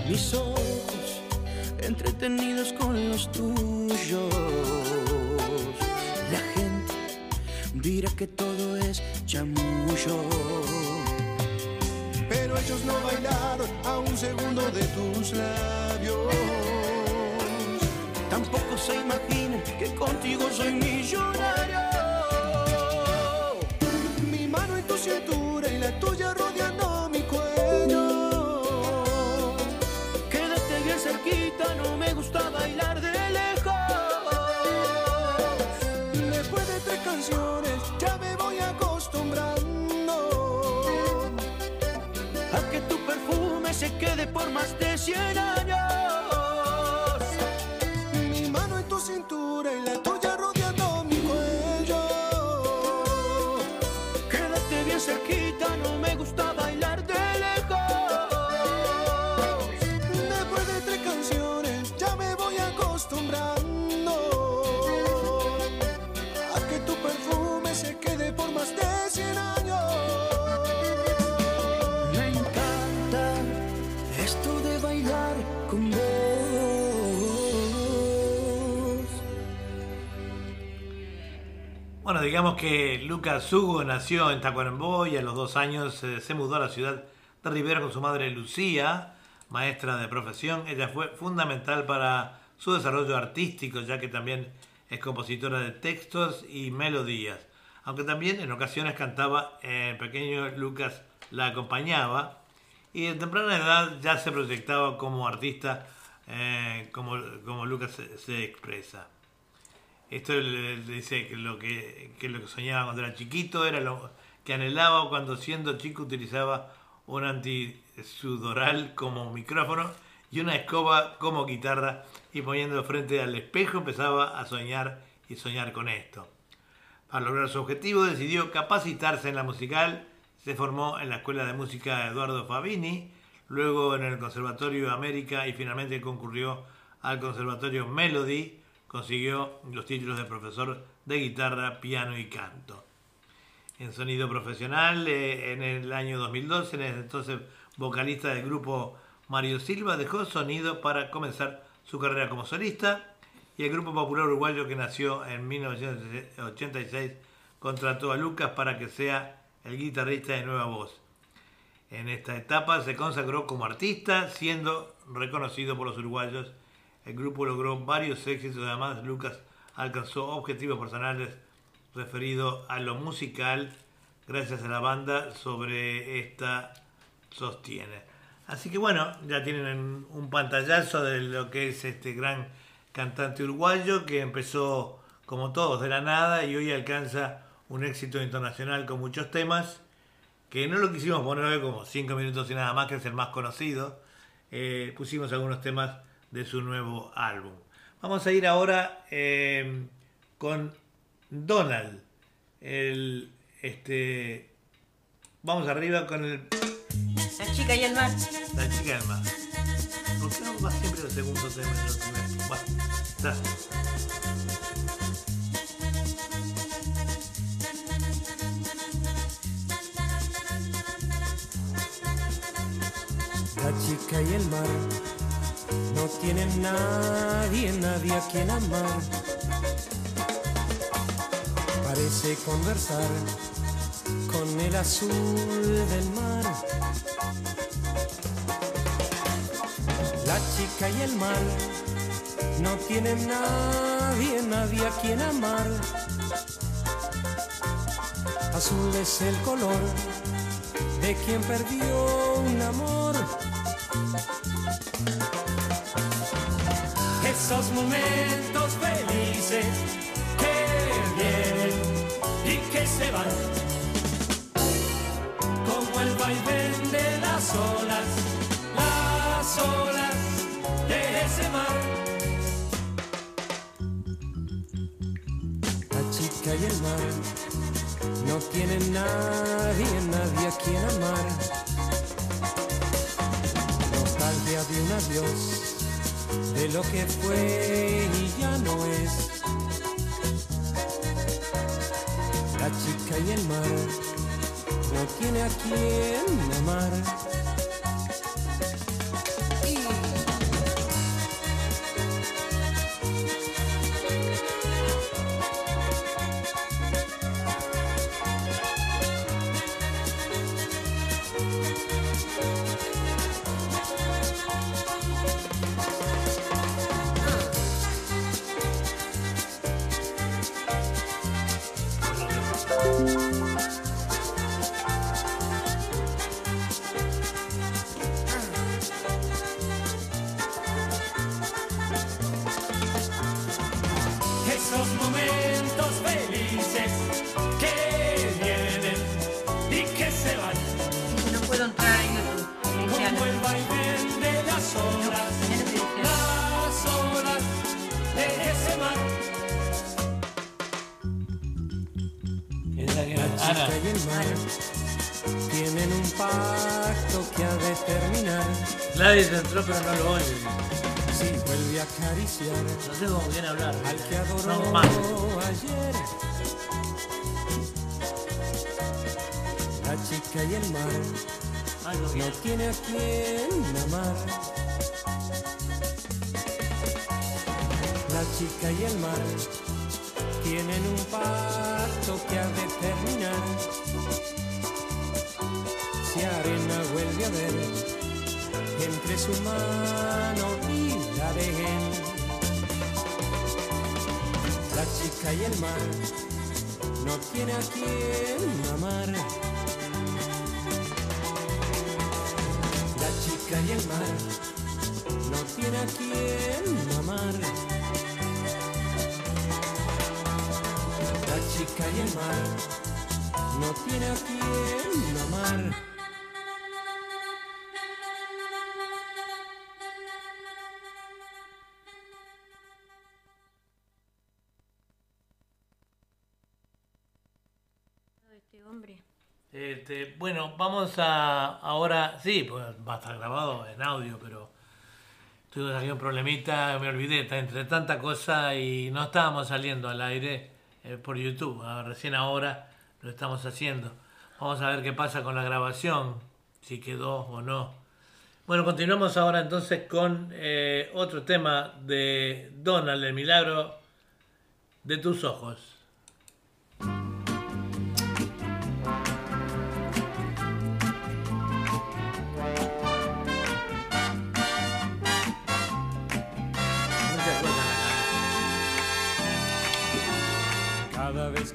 [SPEAKER 14] Mis ojos entretenidos con los tuyos.
[SPEAKER 2] Digamos que Lucas Hugo nació en Tacuarembó y a los dos años eh, se mudó a la ciudad de Rivera con su madre Lucía, maestra de profesión. Ella fue fundamental para su desarrollo artístico, ya que también es compositora de textos y melodías. Aunque también en ocasiones cantaba, el pequeño Lucas la acompañaba y de temprana edad ya se proyectaba como artista, eh, como, como Lucas se- se expresa. Esto le, dice que lo que, que lo que soñaba cuando era chiquito era lo que anhelaba cuando siendo chico utilizaba un antisudoral como micrófono y una escoba como guitarra y poniendo frente al espejo empezaba a soñar y soñar con esto. Para lograr su objetivo decidió capacitarse en la musical, se formó en la Escuela de Música Eduardo Fabini, luego en el Conservatorio América y finalmente concurrió al Conservatorio Melody, consiguió los títulos de profesor de guitarra, piano y canto. En sonido profesional, eh, en el año 2012, en el entonces vocalista del grupo Mario Silva dejó sonido para comenzar su carrera como solista y el grupo popular uruguayo que nació en 1986 contrató a Lucas para que sea el guitarrista de Nueva Voz. En esta etapa se consagró como artista, siendo reconocido por los uruguayos. El grupo logró varios éxitos, además Lucas alcanzó objetivos personales referidos a lo musical gracias a la banda sobre esta sostiene. Así que bueno, ya tienen un pantallazo de lo que es este gran cantante uruguayo que empezó como todos de la nada y hoy alcanza un éxito internacional con muchos temas que no lo quisimos poner hoy como 5 minutos y nada más, que es el más conocido. Eh, pusimos algunos temas de su nuevo álbum. Vamos a ir ahora eh, con Donald. El, este, vamos arriba con el...
[SPEAKER 1] La chica y el mar.
[SPEAKER 2] La chica y el mar. ¿Por qué no va siempre el segundo tema y el primero? Bueno, está.
[SPEAKER 3] La chica y el mar no tienen nadie, nadie a quien amar. Parece conversar con el azul del mar. La chica y el mar no tienen nadie, nadie a quien amar. Azul es el color de quien perdió un amor. Esos momentos felices que vienen y que se van, como el vaivén de las olas, las olas de ese mar. La chica y el mar no tienen nadie, nadie a quien amar. Nostalgia de un adiós, de lo que fue y ya no es. La chica y el mar no tiene a quien amar.
[SPEAKER 2] Pero no lo oye.
[SPEAKER 3] Si vuelve a acariciar
[SPEAKER 2] No sé cómo viene a hablar.
[SPEAKER 3] al que adoró
[SPEAKER 2] No, más.
[SPEAKER 3] ayer. La chica y el mar no tiene a quien amar. La chica y el mar tienen un pacto que ha de terminar. Si arena vuelve a ver entre su mano y la de él. La chica y el mar no tiene a quien amar. La chica y el mar no tiene a quien amar. La chica y el mar no tiene a quien amar.
[SPEAKER 2] Bueno, vamos a ahora, sí, pues va a estar grabado en audio, pero tuve aquí un problemita, me olvidé, está entre tanta cosa y no estábamos saliendo al aire eh, por YouTube, Ah, recién ahora lo estamos haciendo. Vamos a ver qué pasa con la grabación, si quedó o no. Bueno, continuamos ahora entonces con eh, otro tema de Donald, el milagro de tus ojos.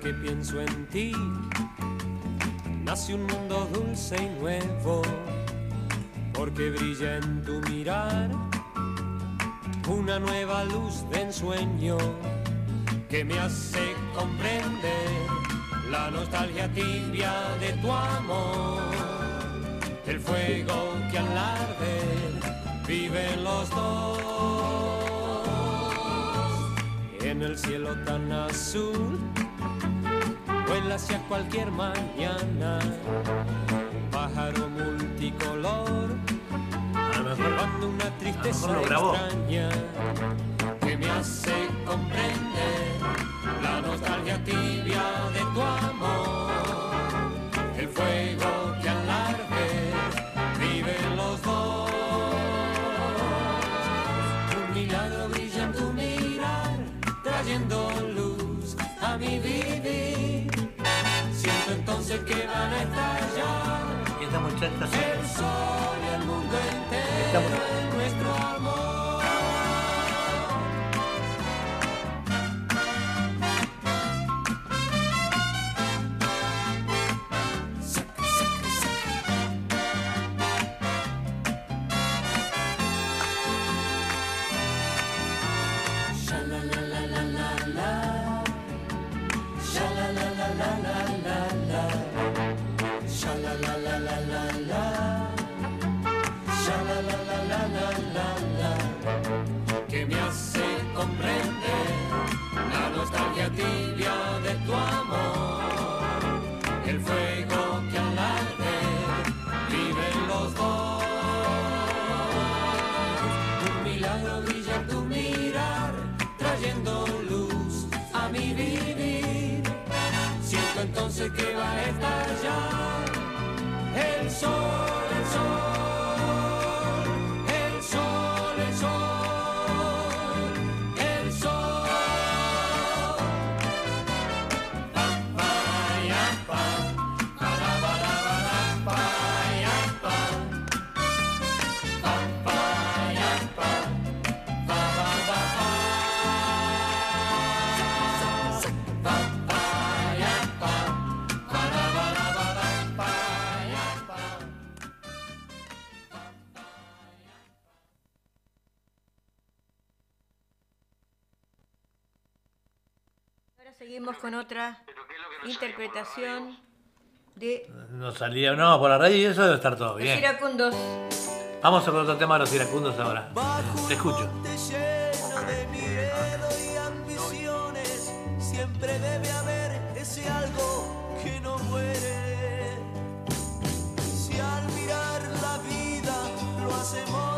[SPEAKER 3] Que pienso en ti, nace un mundo dulce y nuevo, porque brilla en tu mirar. Una nueva luz de ensueño que me hace comprender la nostalgia tibia de tu amor, el fuego que al arder viven los dos. En el cielo tan azul. Hacia cualquier mañana, un pájaro multicolor, llevando una tristeza extraña que me hace comprender la nostalgia tibia de tu amor, Entonces que van a estallar.
[SPEAKER 2] Y esta muchacha
[SPEAKER 3] el sol y el mundo entero
[SPEAKER 1] Con otra interpretación de
[SPEAKER 2] no salía, no, por la radio y eso debe estar todo
[SPEAKER 1] los
[SPEAKER 2] bien.
[SPEAKER 1] iracundos.
[SPEAKER 2] Vamos a por otro tema de los iracundos ahora. Te escucho.
[SPEAKER 14] lleno de miedo y ambiciones, siempre debe haber ese algo que no muere. Si al mirar la vida lo hacemos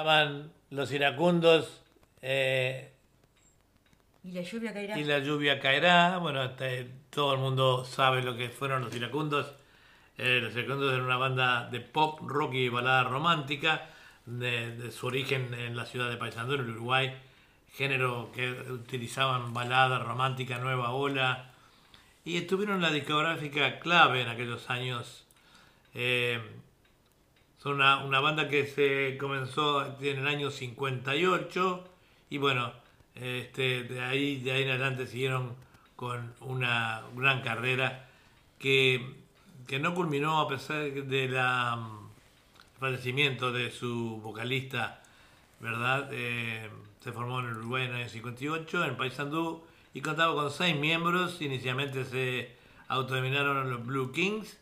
[SPEAKER 2] Dejaban los iracundos eh,
[SPEAKER 1] Y la lluvia caerá.
[SPEAKER 2] y la lluvia caerá. Bueno, todo el mundo sabe lo que fueron los iracundos. Eh, los iracundos eran una banda de pop, rock y balada romántica de, de su origen en la ciudad de Paysandú, en Uruguay. Género que utilizaban balada romántica, nueva ola. Y estuvieron en la discográfica clave en aquellos años. Eh, son una, una banda que se comenzó en el año 58 y bueno, este, de, ahí, de ahí en adelante siguieron con una gran carrera que, que no culminó a pesar de la mm, fallecimiento de su vocalista, ¿verdad? Eh, se formó en Uruguay en el año 58, en Paysandú, y contaba con seis miembros. Inicialmente se autodenominaron los Blue Kings.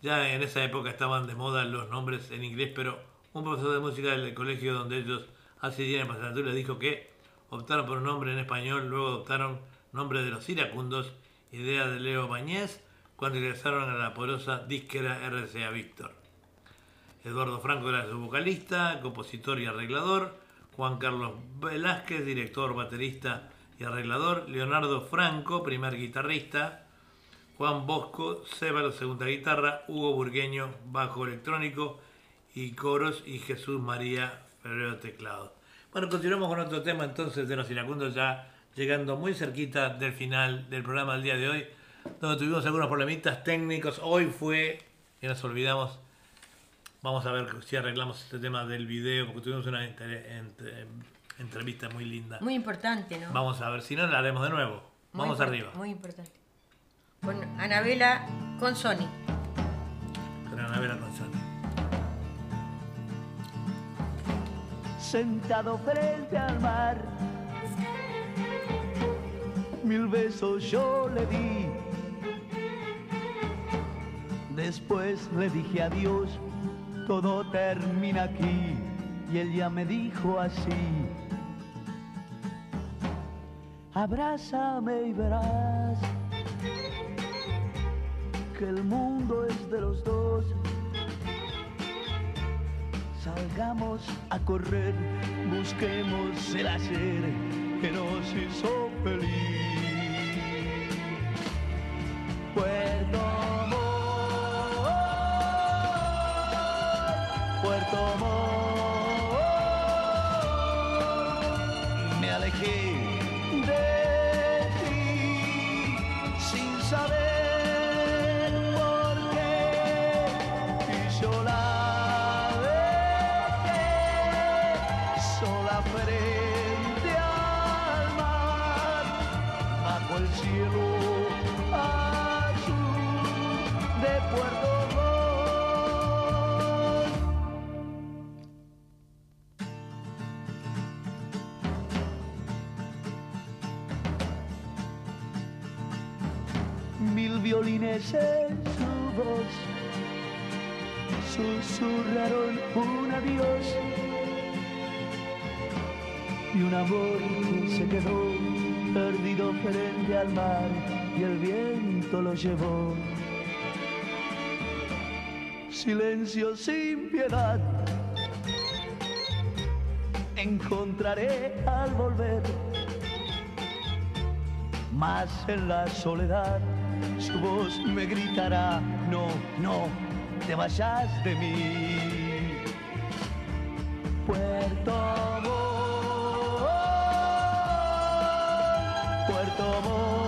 [SPEAKER 2] Ya en esa época estaban de moda los nombres en inglés, pero un profesor de música del colegio donde ellos asistían en les dijo que optaron por un nombre en español, luego adoptaron nombre de los iracundos, idea de Leo Bañez, cuando ingresaron a la porosa disquera RCA Víctor. Eduardo Franco era su vocalista, compositor y arreglador, Juan Carlos Velázquez, director, baterista y arreglador, Leonardo Franco, primer guitarrista, Juan Bosco, Cébalo, segunda guitarra, Hugo Burgueño, bajo electrónico y coros, y Jesús María Ferrero, teclado. Bueno, continuamos con otro tema entonces de los iracundos, ya llegando muy cerquita del final del programa del día de hoy, donde tuvimos algunos problemitas técnicos. Hoy fue, que nos olvidamos, vamos a ver si arreglamos este tema del video, porque tuvimos una entre- entre- entrevista muy linda.
[SPEAKER 1] Muy importante, ¿no?
[SPEAKER 2] Vamos a ver, si no la haremos de nuevo.
[SPEAKER 1] Muy
[SPEAKER 2] Vamos arriba.
[SPEAKER 1] Muy importante. Con Anabela, con Sony.
[SPEAKER 2] Con Anabela González.
[SPEAKER 14] sentado frente al mar. Mil besos yo le di. Después le dije adiós, todo termina aquí. Y ella me dijo así. Abrázame y verás que el mundo es de los dos. Salgamos a correr, busquemos el hacer que nos hizo feliz. Puerto amor que se quedó perdido frente al mar y el viento lo llevó. Silencio sin piedad encontraré al volver, más en la soledad su voz me gritará, no, no, te vayas de mí. Puerto tomó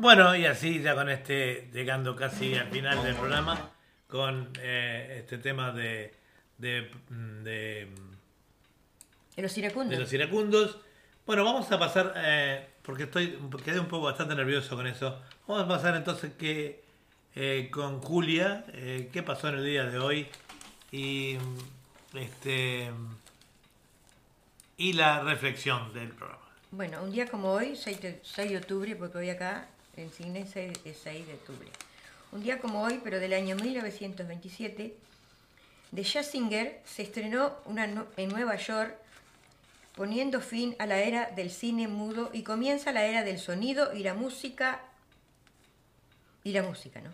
[SPEAKER 2] Bueno, y así ya con este, llegando casi al final del programa, con eh, este tema de, de, de,
[SPEAKER 1] De los iracundos.
[SPEAKER 2] de los iracundos. Bueno, vamos a pasar, eh, porque estoy quedé un poco bastante nervioso con eso. Vamos a pasar entonces que eh, con Julia, eh, qué pasó en el día de hoy y este y la reflexión del programa.
[SPEAKER 1] Bueno, un día como hoy, 6 de, 6 de octubre, porque hoy acá en Cine es 6 es 6 de octubre. Un día como hoy, pero del año 1927, de Singer se estrenó una nu- en Nueva York poniendo fin a la era del cine mudo y comienza la era del sonido y la música y la música, ¿no?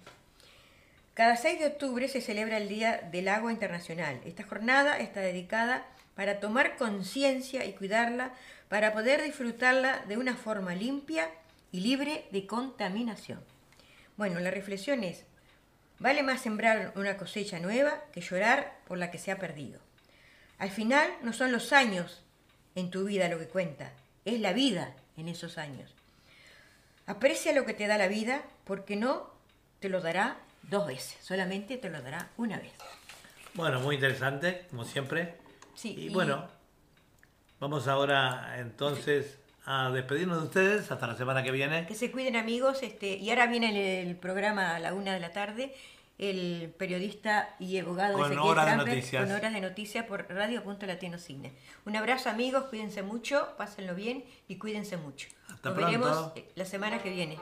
[SPEAKER 1] Cada 6 de octubre se celebra el Día del Agua Internacional. Esta jornada está dedicada para tomar conciencia y cuidarla para poder disfrutarla de una forma limpia y libre de contaminación. Bueno, la reflexión es, vale más sembrar una cosecha nueva que llorar por la que se ha perdido. Al final no son los años en tu vida lo que cuenta, es la vida en esos años. Aprecia lo que te da la vida porque no te lo dará dos veces, solamente te lo dará una vez.
[SPEAKER 2] Bueno, muy interesante, como siempre.
[SPEAKER 1] Sí,
[SPEAKER 2] y,
[SPEAKER 1] y-
[SPEAKER 2] bueno, vamos ahora entonces a despedirnos de ustedes hasta la semana que viene.
[SPEAKER 1] Que se cuiden amigos, este, y ahora viene el, el programa a la una de la tarde, el periodista y abogado
[SPEAKER 2] Con
[SPEAKER 1] Ezequiel
[SPEAKER 2] horas de noticias.
[SPEAKER 1] con horas de noticias por Radio Punto Latino Cine. Un abrazo amigos, cuídense mucho, pásenlo bien y cuídense mucho.
[SPEAKER 2] Hasta
[SPEAKER 1] Nos
[SPEAKER 2] pronto.
[SPEAKER 1] veremos eh, la semana que viene.